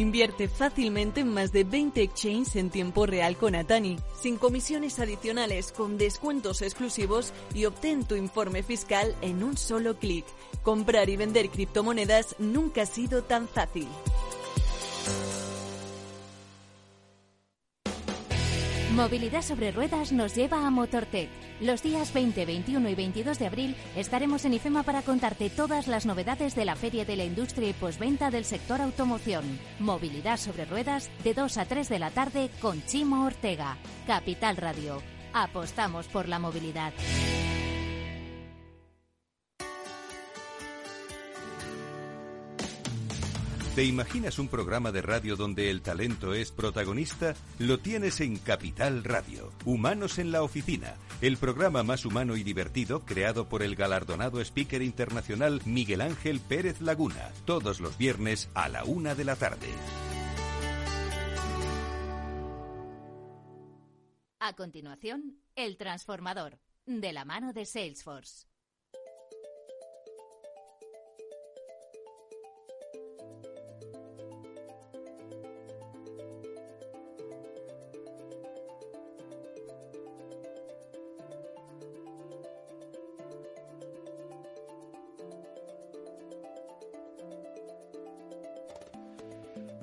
Invierte fácilmente en más de 20 exchanges en tiempo real con Atani, sin comisiones adicionales, con descuentos exclusivos y obtén tu informe fiscal en un solo clic. Comprar y vender criptomonedas nunca ha sido tan fácil. Movilidad sobre ruedas nos lleva a Motortech. Los días 20, 21 y 22 de abril estaremos en IFEMA para contarte todas las novedades de la Feria de la Industria y Posventa del sector automoción. Movilidad sobre ruedas de 2 a 3 de la tarde con Chimo Ortega. Capital Radio. Apostamos por la movilidad. ¿Te imaginas un programa de radio donde el talento es protagonista? Lo tienes en Capital Radio. Humanos en la Oficina, el programa más humano y divertido creado por el galardonado speaker internacional Miguel Ángel Pérez Laguna, todos los viernes a la una de la tarde. A continuación, El Transformador, de la mano de Salesforce.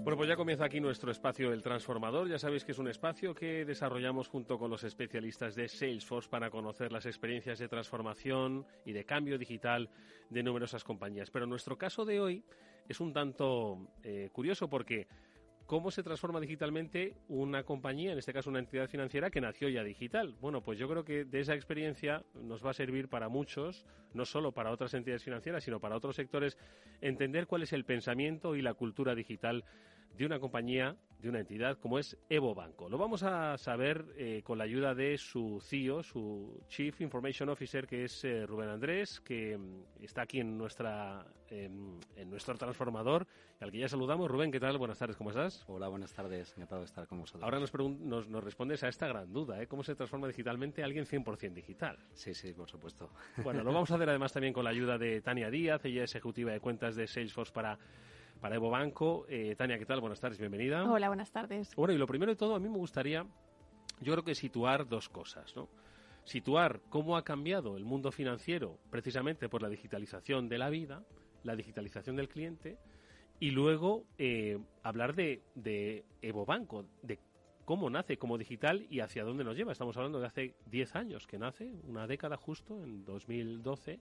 Bueno, pues ya comienza aquí nuestro espacio El Transformador. Ya sabéis que es un espacio que desarrollamos junto con los especialistas de Salesforce para conocer las experiencias de transformación y de cambio digital de numerosas compañías. Pero nuestro caso de hoy es un tanto eh, curioso porque ¿Cómo se transforma digitalmente una compañía, en este caso una entidad financiera que nació ya digital? Bueno, pues yo creo que de esa experiencia nos va a servir para muchos, no solo para otras entidades financieras, sino para otros sectores, entender cuál es el pensamiento y la cultura digital de una compañía, de una entidad como es Evo Banco. Lo vamos a saber eh, con la ayuda de su CEO, su Chief Information Officer, que es eh, Rubén Andrés, que mm, está aquí en nuestra em, en nuestro transformador, al que ya saludamos. Rubén, ¿qué tal? Buenas tardes, ¿cómo estás? Hola, buenas tardes, encantado de estar con vosotros. Ahora nos, nos, nos respondes a esta gran duda, ¿eh? ¿Cómo se transforma digitalmente alguien 100% digital? Sí, sí, por supuesto. Bueno, lo vamos a hacer además también con la ayuda de Tania Díaz, ella es ejecutiva de cuentas de Salesforce para para Evo Banco. Eh, Tania, ¿qué tal? Buenas tardes, bienvenida. Hola, buenas tardes. Bueno, y lo primero de todo, a mí me gustaría, yo creo que situar dos cosas, ¿no? Situar cómo ha cambiado el mundo financiero precisamente por la digitalización de la vida, la digitalización del cliente, y luego eh, hablar de, de Evo Banco, de cómo nace como digital y hacia dónde nos lleva. Estamos hablando de hace 10 años que nace, una década justo, en 2012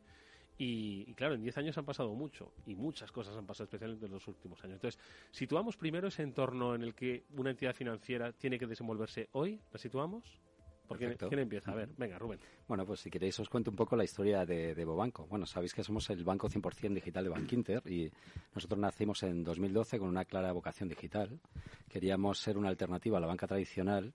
y, claro, en 10 años han pasado mucho y muchas cosas han pasado, especialmente en los últimos años. Entonces, situamos primero ese entorno en el que una entidad financiera tiene que desenvolverse hoy. ¿La situamos? Porque ¿Quién empieza? A ver, venga, Rubén. Bueno, pues si queréis os cuento un poco la historia de, de Bobanco. Bueno, sabéis que somos el banco 100% digital de Bankinter y nosotros nacimos en 2012 con una clara vocación digital. Queríamos ser una alternativa a la banca tradicional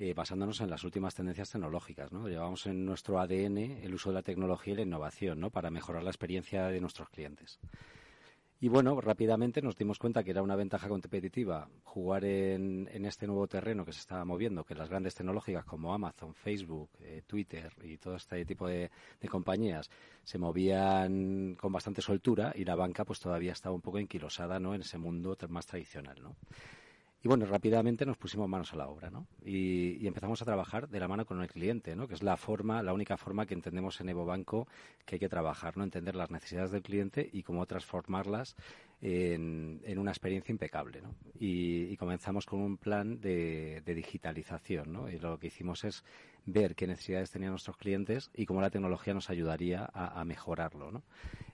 eh, basándonos en las últimas tendencias tecnológicas. ¿no? Llevamos en nuestro ADN el uso de la tecnología y la innovación ¿no? para mejorar la experiencia de nuestros clientes. Y bueno, rápidamente nos dimos cuenta que era una ventaja competitiva jugar en, este nuevo terreno que se estaba moviendo, que las grandes tecnológicas como Amazon, Facebook, eh, Twitter y todo este tipo de, compañías se movían con bastante soltura y la banca pues todavía estaba un poco enquilosada ¿no? en ese mundo más tradicional. Y bueno, rápidamente nos pusimos manos a la obra, ¿no? Y, empezamos a trabajar de la mano con el cliente, ¿no? Que es la forma, la única forma que entendemos en Evo Banco que hay que trabajar, ¿no? Entender las necesidades del cliente y cómo transformarlas en, una experiencia impecable, ¿no? Y, comenzamos con un plan de, digitalización, ¿no? Y lo que hicimos es ver qué necesidades tenían nuestros clientes y cómo la tecnología nos ayudaría a, mejorarlo. ¿no?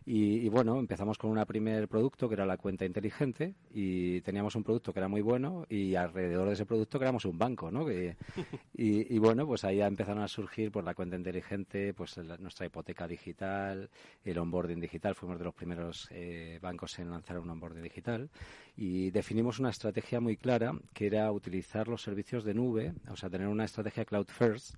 Y, bueno, empezamos con un primer producto que era la cuenta inteligente y teníamos un producto que era muy bueno y alrededor de ese producto creamos un banco, ¿no? y, bueno, pues ahí empezaron a surgir pues la cuenta inteligente, pues nuestra hipoteca digital, el onboarding digital. Fuimos de los primeros eh, bancos en lanzar un onboarding digital y definimos una estrategia muy clara que era utilizar los servicios de nube, o sea, tener una estrategia cloud first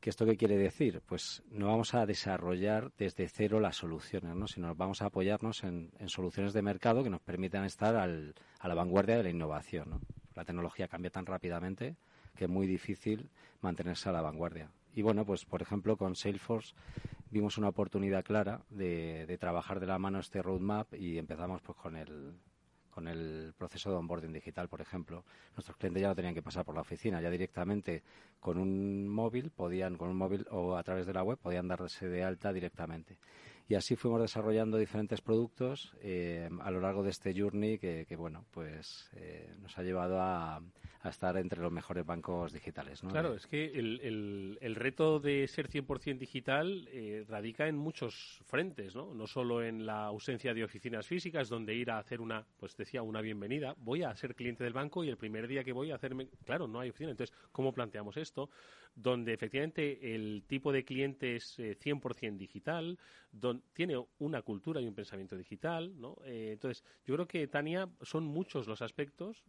¿Que esto qué quiere decir? Pues no vamos a desarrollar desde cero las soluciones, ¿no? sino vamos a apoyarnos en, soluciones de mercado que nos permitan estar al, a la vanguardia de la innovación. La tecnología cambia tan rápidamente que es muy difícil mantenerse a la vanguardia. Y bueno, pues por ejemplo con Salesforce vimos una oportunidad clara de, de trabajar de la mano este roadmap y empezamos pues con el, con el proceso de onboarding digital, por ejemplo. Nuestros clientes ya no tenían que pasar por la oficina, ya directamente con un móvil podían, con un móvil o a través de la web, podían darse de alta directamente. Y así fuimos desarrollando diferentes productos eh, a lo largo de este journey que, bueno, pues eh, nos ha llevado a, estar entre los mejores bancos digitales. Claro, es que el, el, reto de ser 100% digital eh, radica en muchos frentes, ¿no? No solo en la ausencia de oficinas físicas, donde ir a hacer una, pues decía, una bienvenida. Voy a ser cliente del banco y el primer día que voy a hacerme, claro, no hay oficina. Entonces, ¿cómo planteamos esto? Donde efectivamente el tipo de cliente es 100% digital, donde tiene una cultura y un pensamiento digital, ¿no? Eh, entonces, yo creo que, Tania, son muchos los aspectos,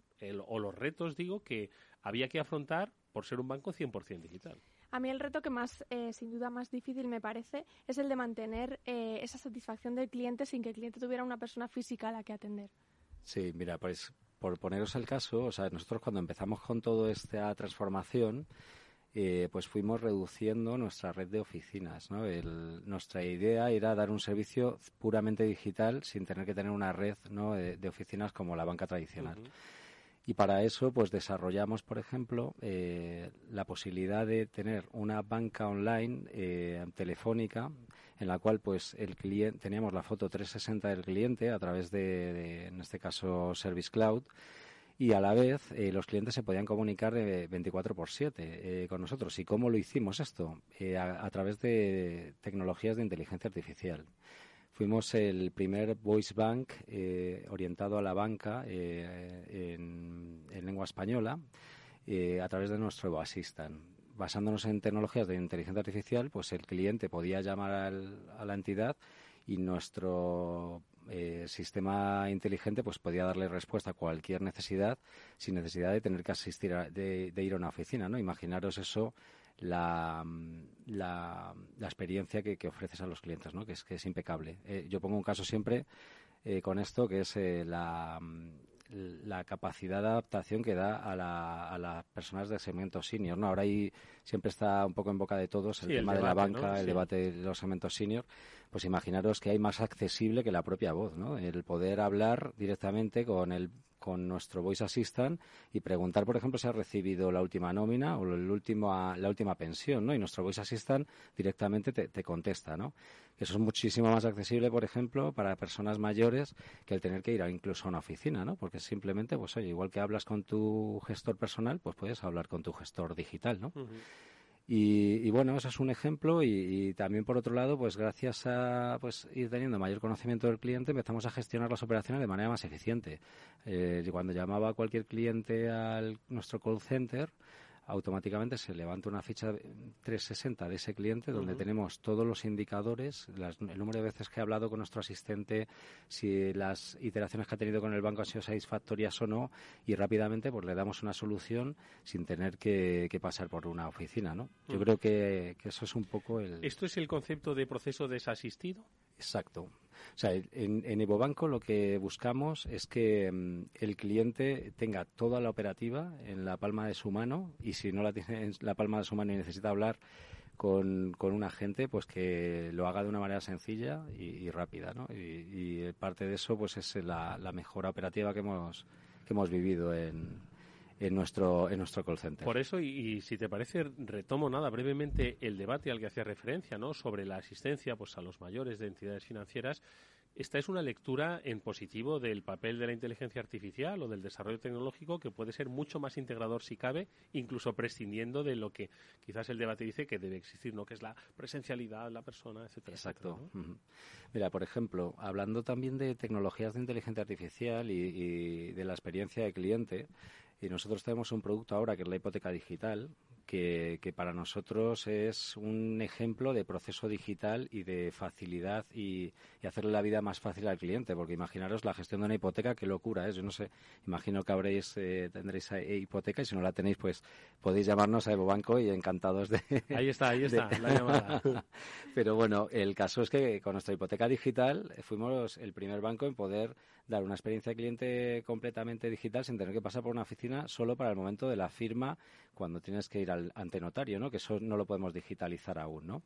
o los retos, digo, que había que afrontar por ser un banco 100% digital. A mí el reto que más, eh, sin duda, más difícil me parece es el de mantener eh, esa satisfacción del cliente sin que el cliente tuviera una persona física a la que atender. Sí, mira, pues por poneros el caso, o sea, nosotros cuando empezamos con toda esta transformación, eh, pues fuimos reduciendo nuestra red de oficinas. ¿no? nuestra idea era dar un servicio puramente digital sin tener que tener una red ¿no? de, oficinas como la banca tradicional. Y para eso, pues desarrollamos, por ejemplo, eh, la posibilidad de tener una banca online eh, telefónica en la cual, pues, el cliente teníamos la foto 360 del cliente a través de en este caso, Service Cloud y a la vez eh, los clientes se podían comunicar de 24 por 7 eh, con nosotros. ¿Y cómo lo hicimos esto? Eh, a, través de tecnologías de inteligencia artificial. Fuimos el primer voice bank orientado a la banca en, lengua española a través de nuestro Evo Assistant. Basándonos en tecnologías de inteligencia artificial, pues el cliente podía llamar a la entidad y nuestro eh, sistema inteligente pues podía darle respuesta a cualquier necesidad sin necesidad de tener que asistir de, ir a una oficina no imaginaros eso la, la, experiencia que, ofreces a los clientes no que es que es impecable eh, yo pongo un caso siempre eh, con esto que es la la capacidad de adaptación que da a, la, a las personas de segmentos senior. ¿no? Ahora ahí siempre está un poco en boca de todos el tema de la banca, el debate de los segmentos senior. Pues imaginaros que hay más accesible que la propia voz, ¿no? el poder hablar directamente con el con nuestro Voice Assistant y preguntar, por ejemplo, si ha recibido la última nómina o el último, la última pensión, ¿no? Y nuestro Voice Assistant directamente te, contesta, ¿no? Eso es muchísimo más accesible, por ejemplo, para personas mayores que el tener que ir incluso a una oficina, ¿no? Porque simplemente, pues oye, igual que hablas con tu gestor personal, pues puedes hablar con tu gestor digital, ¿no? Y, bueno, eso es un ejemplo y, también por otro lado, pues gracias a pues ir teniendo mayor conocimiento del cliente, empezamos a gestionar las operaciones de manera más eficiente. Eh, cuando llamaba cualquier cliente al nuestro call center, automáticamente se levanta una ficha 360 de ese cliente donde tenemos todos los indicadores, el número de veces que he hablado con nuestro asistente, si las iteraciones que ha tenido con el banco han sido satisfactorias o no, y rápidamente pues le damos una solución sin tener que, pasar por una oficina, ¿no? Yo creo que, eso es un poco el... ¿Esto es el concepto de proceso desasistido? Exacto. O sea, en, en EvoBanco lo que buscamos es que mm, el cliente tenga toda la operativa en la palma de su mano y si no la tiene en la palma de su mano y necesita hablar con, con un agente, pues que lo haga de una manera sencilla y, rápida, ¿no? Y, parte de eso, pues es la, la mejora operativa que hemos, que hemos vivido en, en nuestro, en nuestro call center. Por eso, y, si te parece, retomo nada brevemente el debate al que hacía referencia, ¿no? Sobre la asistencia pues, a los mayores de entidades financieras esta es una lectura en positivo del papel de la inteligencia artificial o del desarrollo tecnológico que puede ser mucho más integrador si cabe, incluso prescindiendo de lo que quizás el debate dice que debe existir, ¿no? que es la presencialidad, la persona, etcétera. Exacto. Mira, por ejemplo, hablando también de tecnologías de inteligencia artificial y, y de la experiencia de cliente, y nosotros tenemos un producto ahora que es la hipoteca digital, que, para nosotros es un ejemplo de proceso digital y de facilidad y, hacerle la vida más fácil al cliente, porque imaginaros la gestión de una hipoteca, qué locura es. Yo no sé, imagino que habréis, eh, tendréis hipoteca y si no la tenéis, pues podéis llamarnos a Evo Banco y encantados de. Ahí está, ahí está, la llamada. Pero bueno, el caso es que con nuestra hipoteca digital fuimos el primer banco en poder dar una experiencia de cliente completamente digital sin tener que pasar por una oficina solo para el momento de la firma cuando tienes que ir al ante notario, ¿no? Que eso no lo podemos digitalizar aún, ¿no?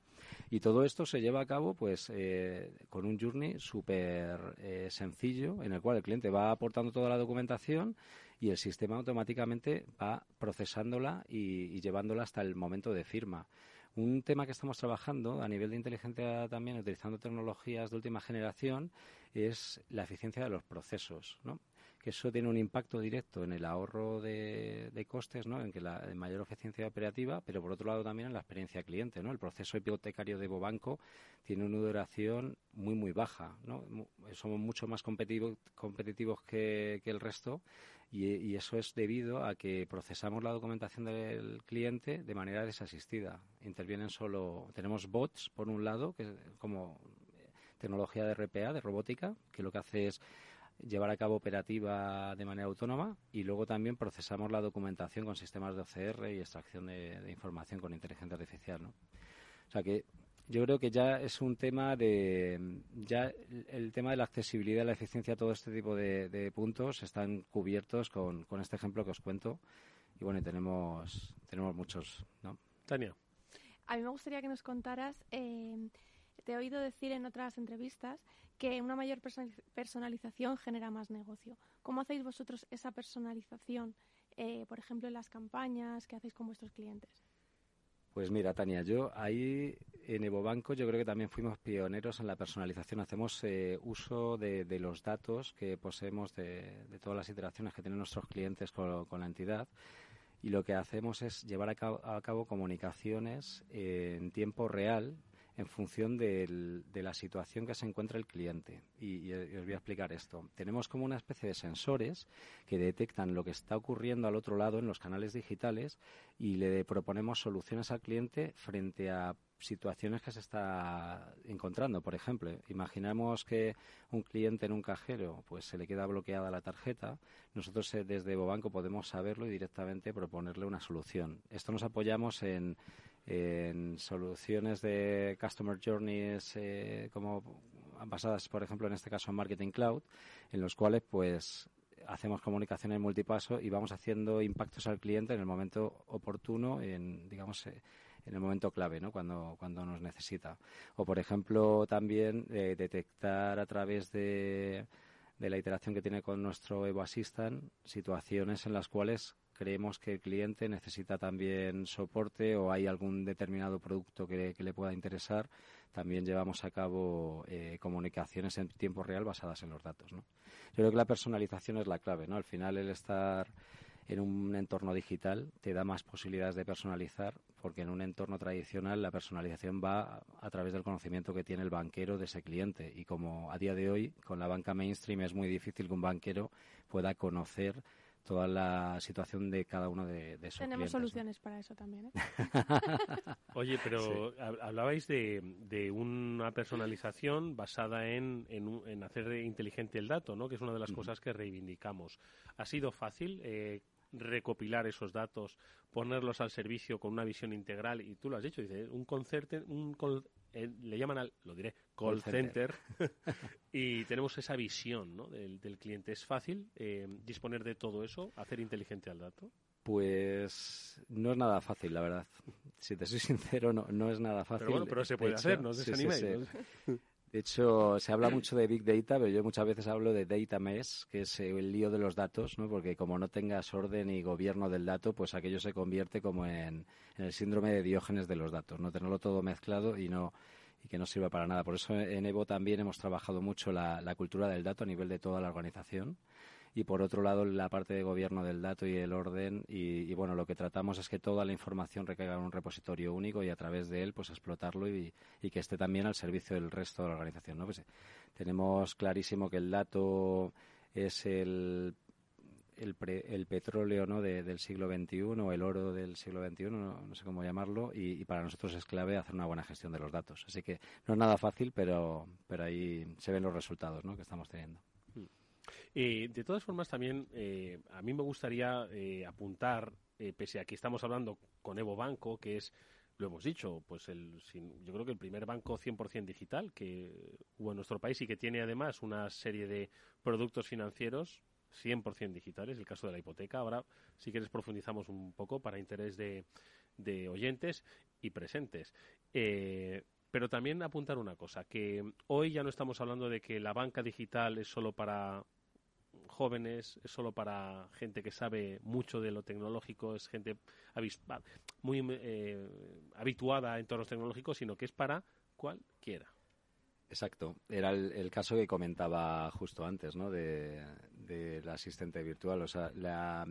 Y todo esto se lleva a cabo, pues, eh, con un journey súper eh, sencillo en el cual el cliente va aportando toda la documentación y el sistema automáticamente va procesándola y llevándola hasta el momento de firma. Un tema que estamos trabajando a nivel de inteligencia también, utilizando tecnologías de última generación, es la eficiencia de los procesos, ¿no? que eso tiene un impacto directo en el ahorro de, costes, ¿no? en que la mayor eficiencia operativa, pero por otro lado también en la experiencia cliente. ¿no? El proceso hipotecario de Bobanco tiene una duración muy, muy baja. ¿no? Somos mucho más competitivos, competitivos que, el resto y, eso es debido a que procesamos la documentación del cliente de manera desasistida. Intervienen solo, tenemos bots por un lado, que como tecnología de RPA, de robótica, que lo que hace es llevar a cabo operativa de manera autónoma y luego también procesamos la documentación con sistemas de OCR y extracción de, información con inteligencia artificial. ¿no? O sea que yo creo que ya es un tema de ya el tema de la accesibilidad, la eficiencia, todo este tipo de, puntos están cubiertos con, con, este ejemplo que os cuento y bueno, tenemos tenemos muchos, ¿no? Tania. A mí me gustaría que nos contaras eh, te he oído decir en otras entrevistas que una mayor personalización genera más negocio. ¿Cómo hacéis vosotros esa personalización, eh, por ejemplo, en las campañas que hacéis con vuestros clientes? Pues mira, Tania, yo ahí en EvoBanco yo creo que también fuimos pioneros en la personalización. Hacemos eh, uso de, los datos que poseemos de, todas las iteraciones que tienen nuestros clientes con, la entidad y lo que hacemos es llevar a cabo comunicaciones en tiempo real en función de la situación que se encuentra el cliente. Y, os voy a explicar esto. Tenemos como una especie de sensores que detectan lo que está ocurriendo al otro lado en los canales digitales y le proponemos soluciones al cliente frente a situaciones que se está encontrando. Por ejemplo, imaginamos que un cliente en un cajero pues se le queda bloqueada la tarjeta. Nosotros eh, desde Bobanco podemos saberlo y directamente proponerle una solución. Esto nos apoyamos en, en soluciones de Customer Journeys eh, como basadas, por ejemplo, en este caso en Marketing Cloud, en los cuales pues hacemos comunicación en multipaso y vamos haciendo impactos al cliente en el momento oportuno, en digamos eh, en el momento clave, ¿no? Cuando cuando nos necesita. O por ejemplo también eh, detectar a través de de la iteración que tiene con nuestro Evo Assistant situaciones en las cuales creemos que el cliente necesita también soporte o hay algún determinado producto que, le pueda interesar, también llevamos a cabo eh, comunicaciones en tiempo real basadas en los datos. ¿no? Yo creo que la personalización es la clave. ¿no? Al final, el estar en un entorno digital te da más posibilidades de personalizar, porque en un entorno tradicional la personalización va a través del conocimiento que tiene el banquero de ese cliente. Y como a día de hoy, con la banca mainstream, es muy difícil que un banquero pueda conocer toda la situación de cada uno de, de esos Tenemos soluciones para eso también. ¿eh? Oye, pero hablabais de, de, una personalización basada en, en, hacer inteligente el dato, ¿no? que es una de las cosas que reivindicamos. ¿Ha sido fácil eh, recopilar esos datos, ponerlos al servicio con una visión integral? Y tú lo has dicho, dice, un, concerte, un, le llaman al, lo diré, call, center, y tenemos esa visión ¿no? del, cliente. ¿Es fácil eh, disponer de todo eso, hacer inteligente al dato? Pues no es nada fácil, la verdad. Si te soy sincero, no, no es nada fácil. Pero bueno, pero se puede hacer, no os De hecho, se habla mucho de Big Data, pero yo muchas veces hablo de Data Mess, que es el lío de los datos, ¿no? porque como no tengas orden y gobierno del dato, pues aquello se convierte como en, el síndrome de Diógenes de los datos, no tenerlo todo mezclado y no, y que no sirve para nada. Por eso en Evo también hemos trabajado mucho la, la cultura del dato a nivel de toda la organización y por otro lado la parte de gobierno del dato y el orden y, bueno lo que tratamos es que toda la información recaiga en un repositorio único y a través de él pues explotarlo y, que esté también al servicio del resto de la organización ¿no? Pues, tenemos clarísimo que el dato es el el, el, petróleo ¿no? del siglo XXI o el oro del siglo XXI, no, sé cómo llamarlo, y, para nosotros es clave hacer una buena gestión de los datos. Así que no es nada fácil, pero, pero ahí se ven los resultados ¿no? que estamos teniendo. Eh, de todas formas, también eh, a mí me gustaría eh, apuntar, pese a que estamos hablando con Evo Banco, que es, lo hemos dicho, pues el, yo creo que el primer banco 100% digital que hubo en nuestro país y que tiene además una serie de productos financieros 100% digitales, el caso de la hipoteca. Ahora, si quieres, profundizamos un poco para interés de, de oyentes y presentes. pero también apuntar una cosa, que hoy ya no estamos hablando de que la banca digital es solo para jóvenes, es solo para gente que sabe mucho de lo tecnológico, es gente muy eh, habituada a entornos tecnológicos, sino que es para cualquiera. Exacto. Era el, caso que comentaba justo antes, ¿no? De, del asistente virtual. O sea,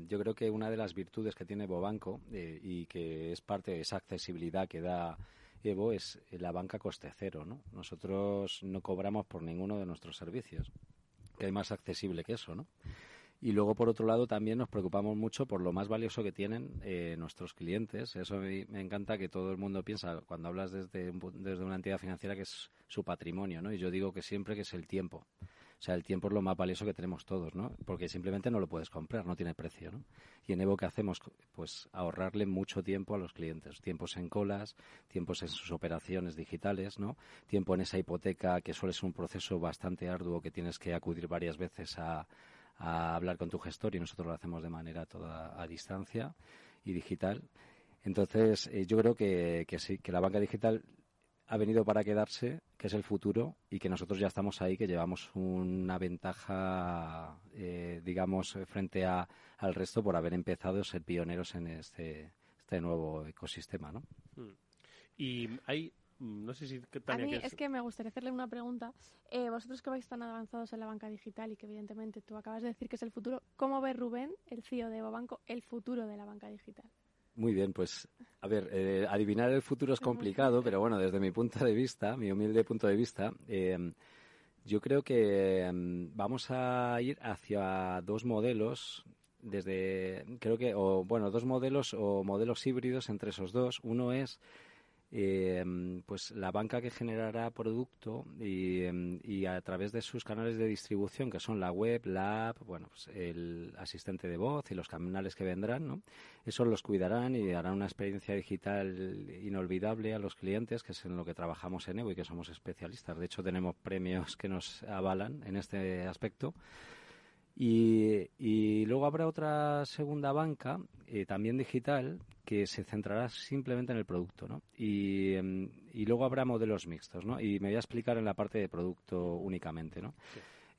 yo creo que una de las virtudes que tiene Bobanco eh, y que es parte de esa accesibilidad que da Evo es la banca coste cero, ¿no? Nosotros no cobramos por ninguno de nuestros servicios que hay más accesible que eso, ¿no? Y luego, por otro lado, también nos preocupamos mucho por lo más valioso que tienen eh, nuestros clientes. Eso me, me, encanta que todo el mundo piensa, cuando hablas desde, desde una entidad financiera, que es su patrimonio, ¿no? Y yo digo que siempre que es el tiempo. O sea, el tiempo es lo más valioso que tenemos todos, ¿no? Porque simplemente no lo puedes comprar, no tiene precio, ¿no? Y en Evo, ¿qué hacemos? Pues ahorrarle mucho tiempo a los clientes. Tiempos en colas, tiempos en sus operaciones digitales, ¿no? Tiempo en esa hipoteca que suele ser un proceso bastante arduo que tienes que acudir varias veces a, hablar con tu gestor y nosotros lo hacemos de manera toda a distancia y digital. Entonces, eh, yo creo que, que sí, que la banca digital ha venido para quedarse, que es el futuro, y que nosotros ya estamos ahí, que llevamos una ventaja, eh, digamos, frente a, al resto por haber empezado a ser pioneros en este, este nuevo ecosistema, ¿no? Hmm. Y hay mm, no sé si A mí es que me gustaría hacerle una pregunta. Eh, vosotros que vais tan avanzados en la banca digital y que evidentemente tú acabas de decir que es el futuro, ¿cómo ve Rubén, el CEO de Banco, el futuro de la banca digital? Muy bien, pues a ver, eh, adivinar el futuro es complicado, pero bueno, desde mi punto de vista, mi humilde punto de vista, eh, yo creo que em, vamos a ir hacia dos modelos desde creo que o bueno dos modelos o modelos híbridos entre esos dos. Uno es eh, pues la banca que generará producto em, y, a través de sus canales de distribución, que son la web, la app, bueno, pues el asistente de voz y los canales que vendrán, ¿no? Eso los cuidarán y harán una experiencia digital inolvidable a los clientes, que es en lo que trabajamos en Evo y que somos especialistas. De hecho, tenemos premios que nos avalan en este aspecto. Y, y luego habrá otra segunda banca, eh, también digital, que se centrará simplemente en el producto, ¿no? Y, em, y, luego habrá modelos mixtos, ¿no? Y me voy a explicar en la parte de producto únicamente, ¿no?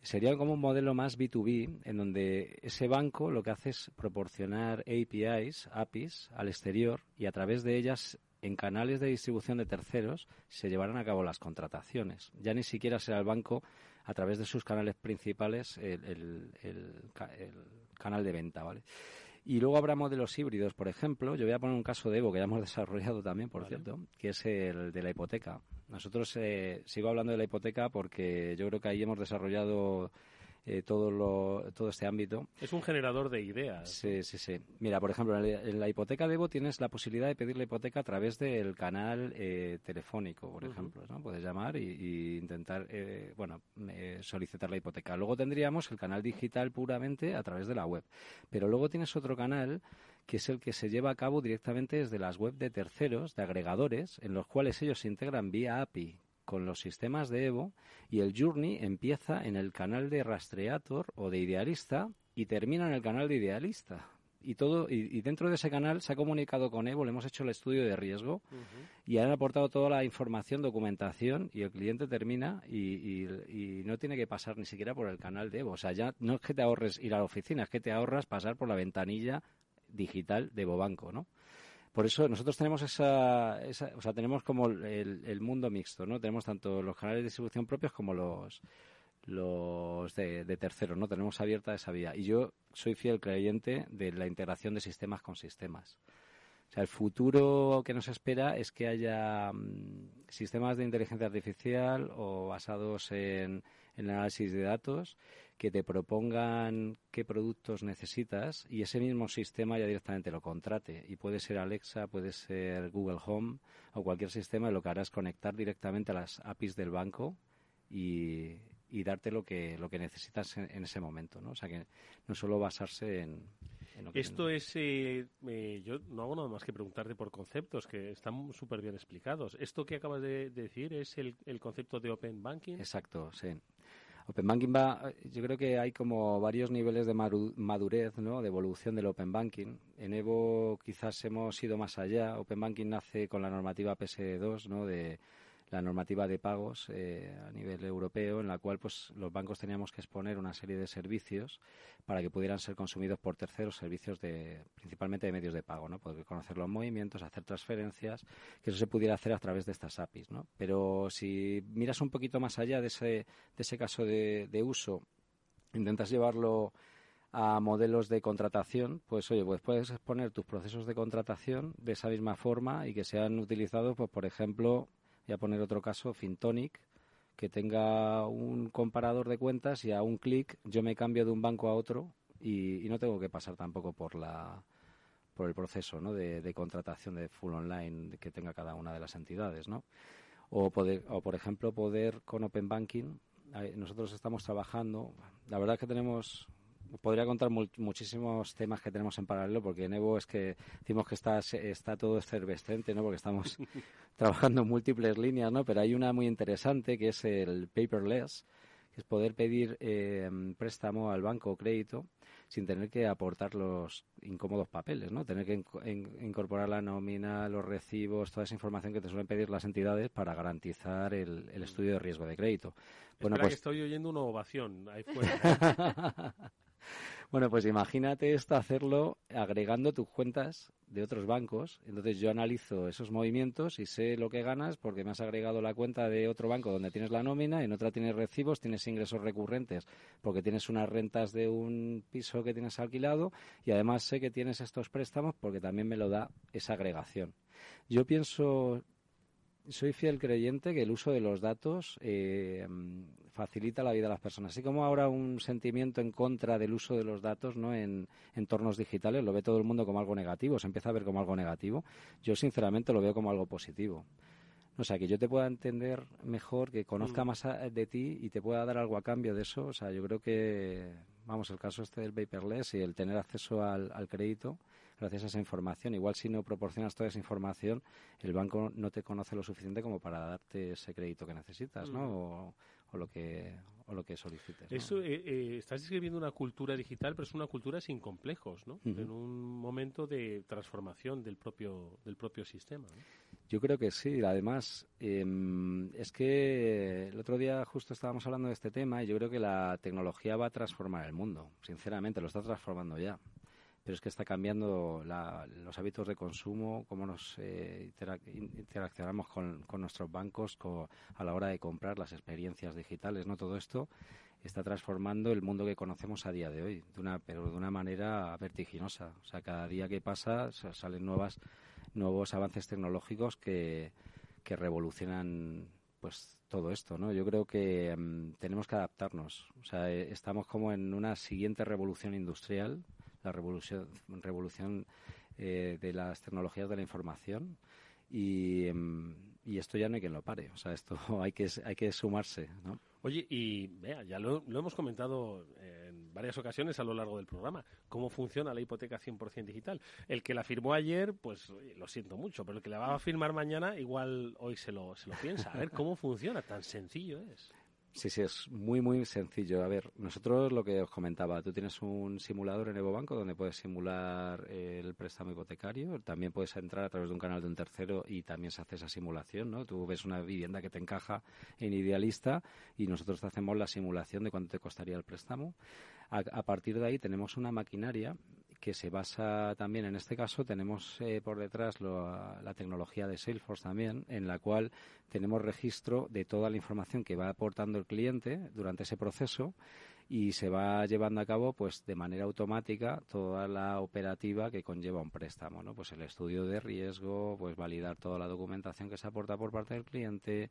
Sería como un modelo más B2B, en donde ese banco lo que hace es proporcionar APIs, APIs al exterior y a través de ellas en canales de distribución de terceros se llevarán a cabo las contrataciones. Ya ni siquiera será el banco a través de sus canales principales el, canal de venta, ¿vale? Y luego habrá modelos híbridos, por ejemplo, yo voy a poner un caso de Evo que ya hemos desarrollado también, por cierto, que es el de la hipoteca. Nosotros eh, sigo hablando de la hipoteca porque yo creo que ahí hemos desarrollado eh, todo, lo, todo este ámbito. Es un generador de ideas. Sí, sí, sí. Mira, por ejemplo, en la hipoteca de Evo tienes la posibilidad de pedir la hipoteca a través del canal eh, telefónico, por ejemplo. ¿no? Puedes llamar y, intentar, eh, bueno, solicitar la hipoteca. Luego tendríamos el canal digital puramente a través de la web. Pero luego tienes otro canal que es el que se lleva a cabo directamente desde las web de terceros, de agregadores, en los cuales ellos se integran vía API con los sistemas de Evo y el Journey empieza en el canal de Rastreator o de Idealista y termina en el canal de Idealista. Y todo y, dentro de ese canal se ha comunicado con Evo, le hemos hecho el estudio de riesgo y han aportado toda la información, documentación y el cliente termina y, y, no tiene que pasar ni siquiera por el canal de Evo. O sea, ya no es que te ahorres ir a la oficina, es que te ahorras pasar por la ventanilla digital de Evo Banco, ¿no? Por eso nosotros tenemos esa, esa o sea, tenemos como el, mundo mixto, ¿no? Tenemos tanto los canales de distribución propios como los los de, terceros, ¿no? Tenemos abierta esa vía. Y yo soy fiel creyente de la integración de sistemas con sistemas. O sea, el futuro que nos espera es que haya mm, sistemas de inteligencia artificial o basados en, el análisis de datos que te propongan qué productos necesitas y ese mismo sistema ya directamente lo contrate. Y puede ser Alexa, puede ser Google Home o cualquier sistema y lo que hará es conectar directamente a las APIs del banco y, y darte lo que, lo que necesitas en, ese momento, ¿no? O sea, que no solo basarse en, lo que Esto es, eh, eh, yo no hago nada más que preguntarte por conceptos que están súper bien explicados. ¿Esto que acabas de, decir es el, el, concepto de Open Banking? Exacto, sí. Open Banking va, yo creo que hay como varios niveles de madurez, ¿no? De evolución del Open Banking. En Evo quizás hemos ido más allá. Open Banking nace con la normativa PS2, ¿no? De la normativa de pagos eh, a nivel europeo en la cual pues los bancos teníamos que exponer una serie de servicios para que pudieran ser consumidos por terceros servicios de principalmente de medios de pago no poder conocer los movimientos hacer transferencias que eso se pudiera hacer a través de estas APIs no pero si miras un poquito más allá de ese de ese caso de, de uso intentas llevarlo a modelos de contratación, pues oye, pues puedes exponer tus procesos de contratación de esa misma forma y que sean utilizados, pues por ejemplo, Voy a poner otro caso, Fintonic, que tenga un comparador de cuentas y a un clic yo me cambio de un banco a otro y, no tengo que pasar tampoco por la por el proceso ¿no? de, contratación de full online que tenga cada una de las entidades, ¿no? O poder, o por ejemplo poder con Open Banking, nosotros estamos trabajando, la verdad que tenemos podría contar muchísimos temas que tenemos en paralelo, porque en Evo es que decimos que está, está todo efervescente, ¿no? Porque estamos trabajando en múltiples líneas, ¿no? Pero hay una muy interesante que es el paperless, que es poder pedir eh, préstamo al banco o crédito sin tener que aportar los incómodos papeles, ¿no? Tener que incorporar la nómina, los recibos, toda esa información que te suelen pedir las entidades para garantizar el, estudio de riesgo de crédito. Bueno, pues... que estoy oyendo una ovación ahí fuera. Bueno, pues imagínate esto hacerlo agregando tus cuentas de otros bancos. Entonces yo analizo esos movimientos y sé lo que ganas porque me has agregado la cuenta de otro banco donde tienes la nómina, en otra tienes recibos, tienes ingresos recurrentes porque tienes unas rentas de un piso que tienes alquilado y además sé que tienes estos préstamos porque también me lo da esa agregación. Yo pienso soy fiel creyente que el uso de los datos eh, facilita la vida de las personas. Así como ahora un sentimiento en contra del uso de los datos ¿no? en entornos digitales lo ve todo el mundo como algo negativo, se empieza a ver como algo negativo. Yo sinceramente lo veo como algo positivo. O sea, que yo te pueda entender mejor, que conozca mm. más de ti y te pueda dar algo a cambio de eso. O sea, yo creo que, vamos, el caso este del paperless y el tener acceso al, crédito gracias a esa información. Igual si no proporcionas toda esa información, el banco no te conoce lo suficiente como para darte ese crédito que necesitas, ¿no? Mm. O, o lo que o lo que solicites. Eso eh, eh, estás describiendo una cultura digital, pero es una cultura sin complejos, ¿no? En un momento de transformación del propio del propio sistema. Yo creo que sí. Además, em, es que el otro día justo estábamos hablando de este tema y yo creo que la tecnología va a transformar el mundo. Sinceramente, lo está transformando ya pero es que está cambiando los hábitos de consumo, cómo nos eh, interaccionamos con, nuestros bancos a la hora de comprar las experiencias digitales, ¿no? Todo esto está transformando el mundo que conocemos a día de hoy, de una, pero de una manera vertiginosa. O sea, cada día que pasa salen nuevas, nuevos avances tecnológicos que, que revolucionan pues todo esto, ¿no? Yo creo que mm, tenemos que adaptarnos. O sea, eh, estamos como en una siguiente revolución industrial la revolución, revolución eh, de las tecnologías de la información y, em, y, esto ya no hay quien lo pare. O sea, esto hay que, hay que sumarse, ¿no? Oye, y vea, ya lo, lo, hemos comentado en varias ocasiones a lo largo del programa, cómo funciona la hipoteca 100% digital. El que la firmó ayer, pues lo siento mucho, pero el que la va a firmar mañana, igual hoy se lo, se lo piensa. A ver cómo funciona, tan sencillo es. Sí, sí, es muy, muy sencillo. A ver, nosotros lo que os comentaba, tú tienes un simulador en Evo Banco donde puedes simular el préstamo hipotecario, también puedes entrar a través de un canal de un tercero y también se hace esa simulación, ¿no? Tú ves una vivienda que te encaja en Idealista y nosotros te hacemos la simulación de cuánto te costaría el préstamo. A, partir de ahí tenemos una maquinaria que se basa también en este caso tenemos eh, por detrás la tecnología de Salesforce también en la cual tenemos registro de toda la información que va aportando el cliente durante ese proceso y se va llevando a cabo pues de manera automática toda la operativa que conlleva un préstamo, ¿no? Pues el estudio de riesgo, pues validar toda la documentación que se aporta por parte del cliente,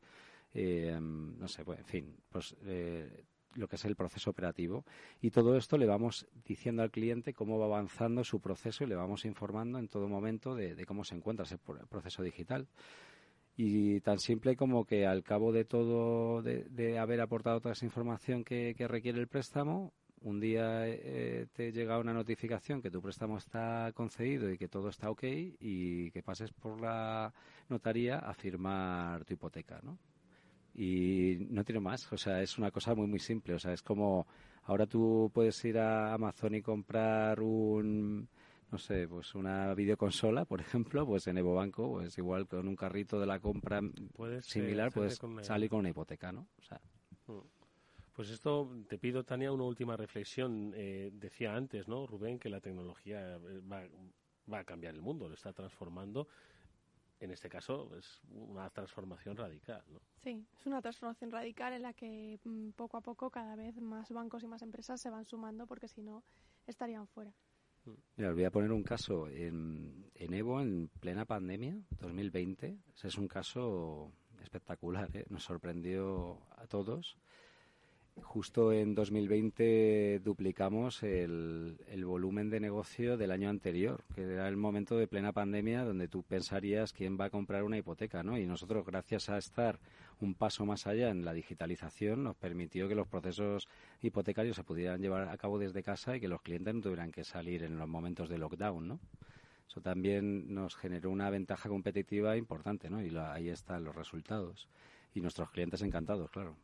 eh, no sé, pues, en fin, pues eh, lo que es el proceso operativo. Y todo esto le vamos diciendo al cliente cómo va avanzando su proceso y le vamos informando en todo momento de, cómo se encuentra ese proceso digital. Y tan simple como que al cabo de todo, de, haber aportado toda esa información que, requiere el préstamo, un día eh, te llega una notificación que tu préstamo está concedido y que todo está ok y que pases por la notaría a firmar tu hipoteca, ¿no? Y no tiene más, o sea, es una cosa muy, muy simple, o sea, es como ahora tú puedes ir a Amazon y comprar un no sé, pues una videoconsola, por ejemplo, pues en Evo Banco, pues igual con un carrito de la compra similar, puedes salir con una hipoteca, ¿no? O sea, mm. Pues esto te pido, Tania, una última reflexión. Eh, decía antes, ¿no, Rubén, que la tecnología eh, va, va, a cambiar el mundo, lo está transformando. En este caso es una transformación radical, ¿no? Sí, es una transformación radical en la que mm, poco a poco cada vez más bancos y más empresas se van sumando porque si no estarían fuera. Mira, os voy a poner un caso. En, en Evo, en plena pandemia, 2020, ese es un caso espectacular, ¿eh? nos sorprendió a todos justo en 2020 duplicamos el, volumen de negocio del año anterior, que era el momento de plena pandemia donde tú pensarías quién va a comprar una hipoteca, ¿no? Y nosotros, gracias a estar un paso más allá en la digitalización, nos permitió que los procesos hipotecarios se pudieran llevar a cabo desde casa y que los clientes no tuvieran que salir en los momentos de lockdown, ¿no? Eso también nos generó una ventaja competitiva importante, ¿no? Y ahí están los resultados. Y nuestros clientes encantados, claro.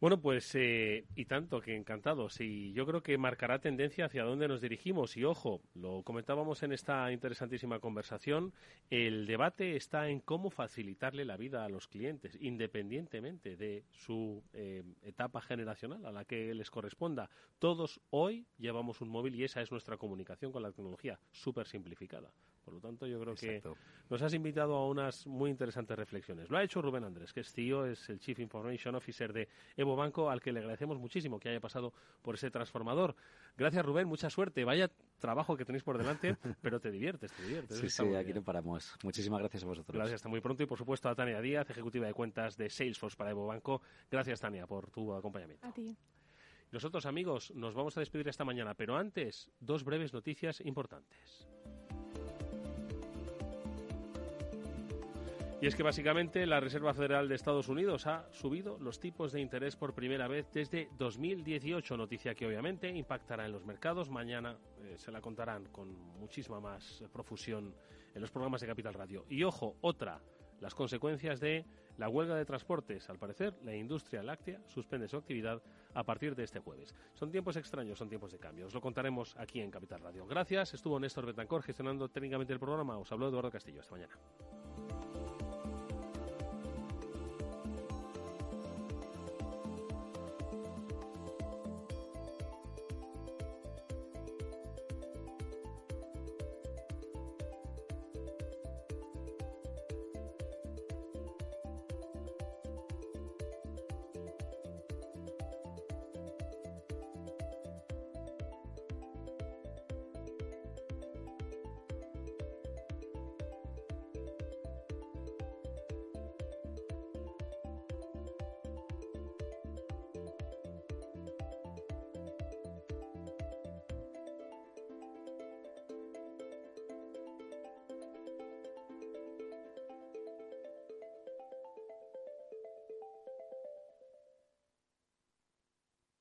Bueno, pues eh, y tanto que encantados. Y yo creo que marcará tendencia hacia dónde nos dirigimos. Y ojo, lo comentábamos en esta interesantísima conversación, el debate está en cómo facilitarle la vida a los clientes, independientemente de su eh, etapa generacional a la que les corresponda. Todos hoy llevamos un móvil y esa es nuestra comunicación con la tecnología, súper simplificada. Por lo tanto, yo creo que nos has invitado a unas muy interesantes reflexiones. Lo ha hecho Rubén Andrés, que es CEO, es el Chief Information Officer de Evo Banco, al que le agradecemos muchísimo que haya pasado por ese transformador. Gracias, Rubén, mucha suerte. Vaya trabajo que tenéis por delante, pero te diviertes, te diviertes. Sí, sí, aquí no paramos. Muchísimas gracias a vosotros. Gracias, hasta muy pronto. Y por supuesto a Tania Díaz, ejecutiva de cuentas de Salesforce para Evo Banco. Gracias, Tania, por tu acompañamiento. A ti. Nosotros, amigos, nos vamos a despedir esta mañana, pero antes, dos breves noticias importantes. Y es que básicamente la Reserva Federal de Estados Unidos ha subido los tipos de interés por primera vez desde 2018, noticia que obviamente impactará en los mercados. Mañana eh, se la contarán con muchísima más profusión en los programas de Capital Radio. Y ojo, otra, las consecuencias de la huelga de transportes. Al parecer, la industria láctea suspende su actividad a partir de este jueves. Son tiempos extraños, son tiempos de cambio. Os lo contaremos aquí en Capital Radio. Gracias. Estuvo Néstor Betancor gestionando técnicamente el programa. Os habló Eduardo Castillo. Hasta mañana.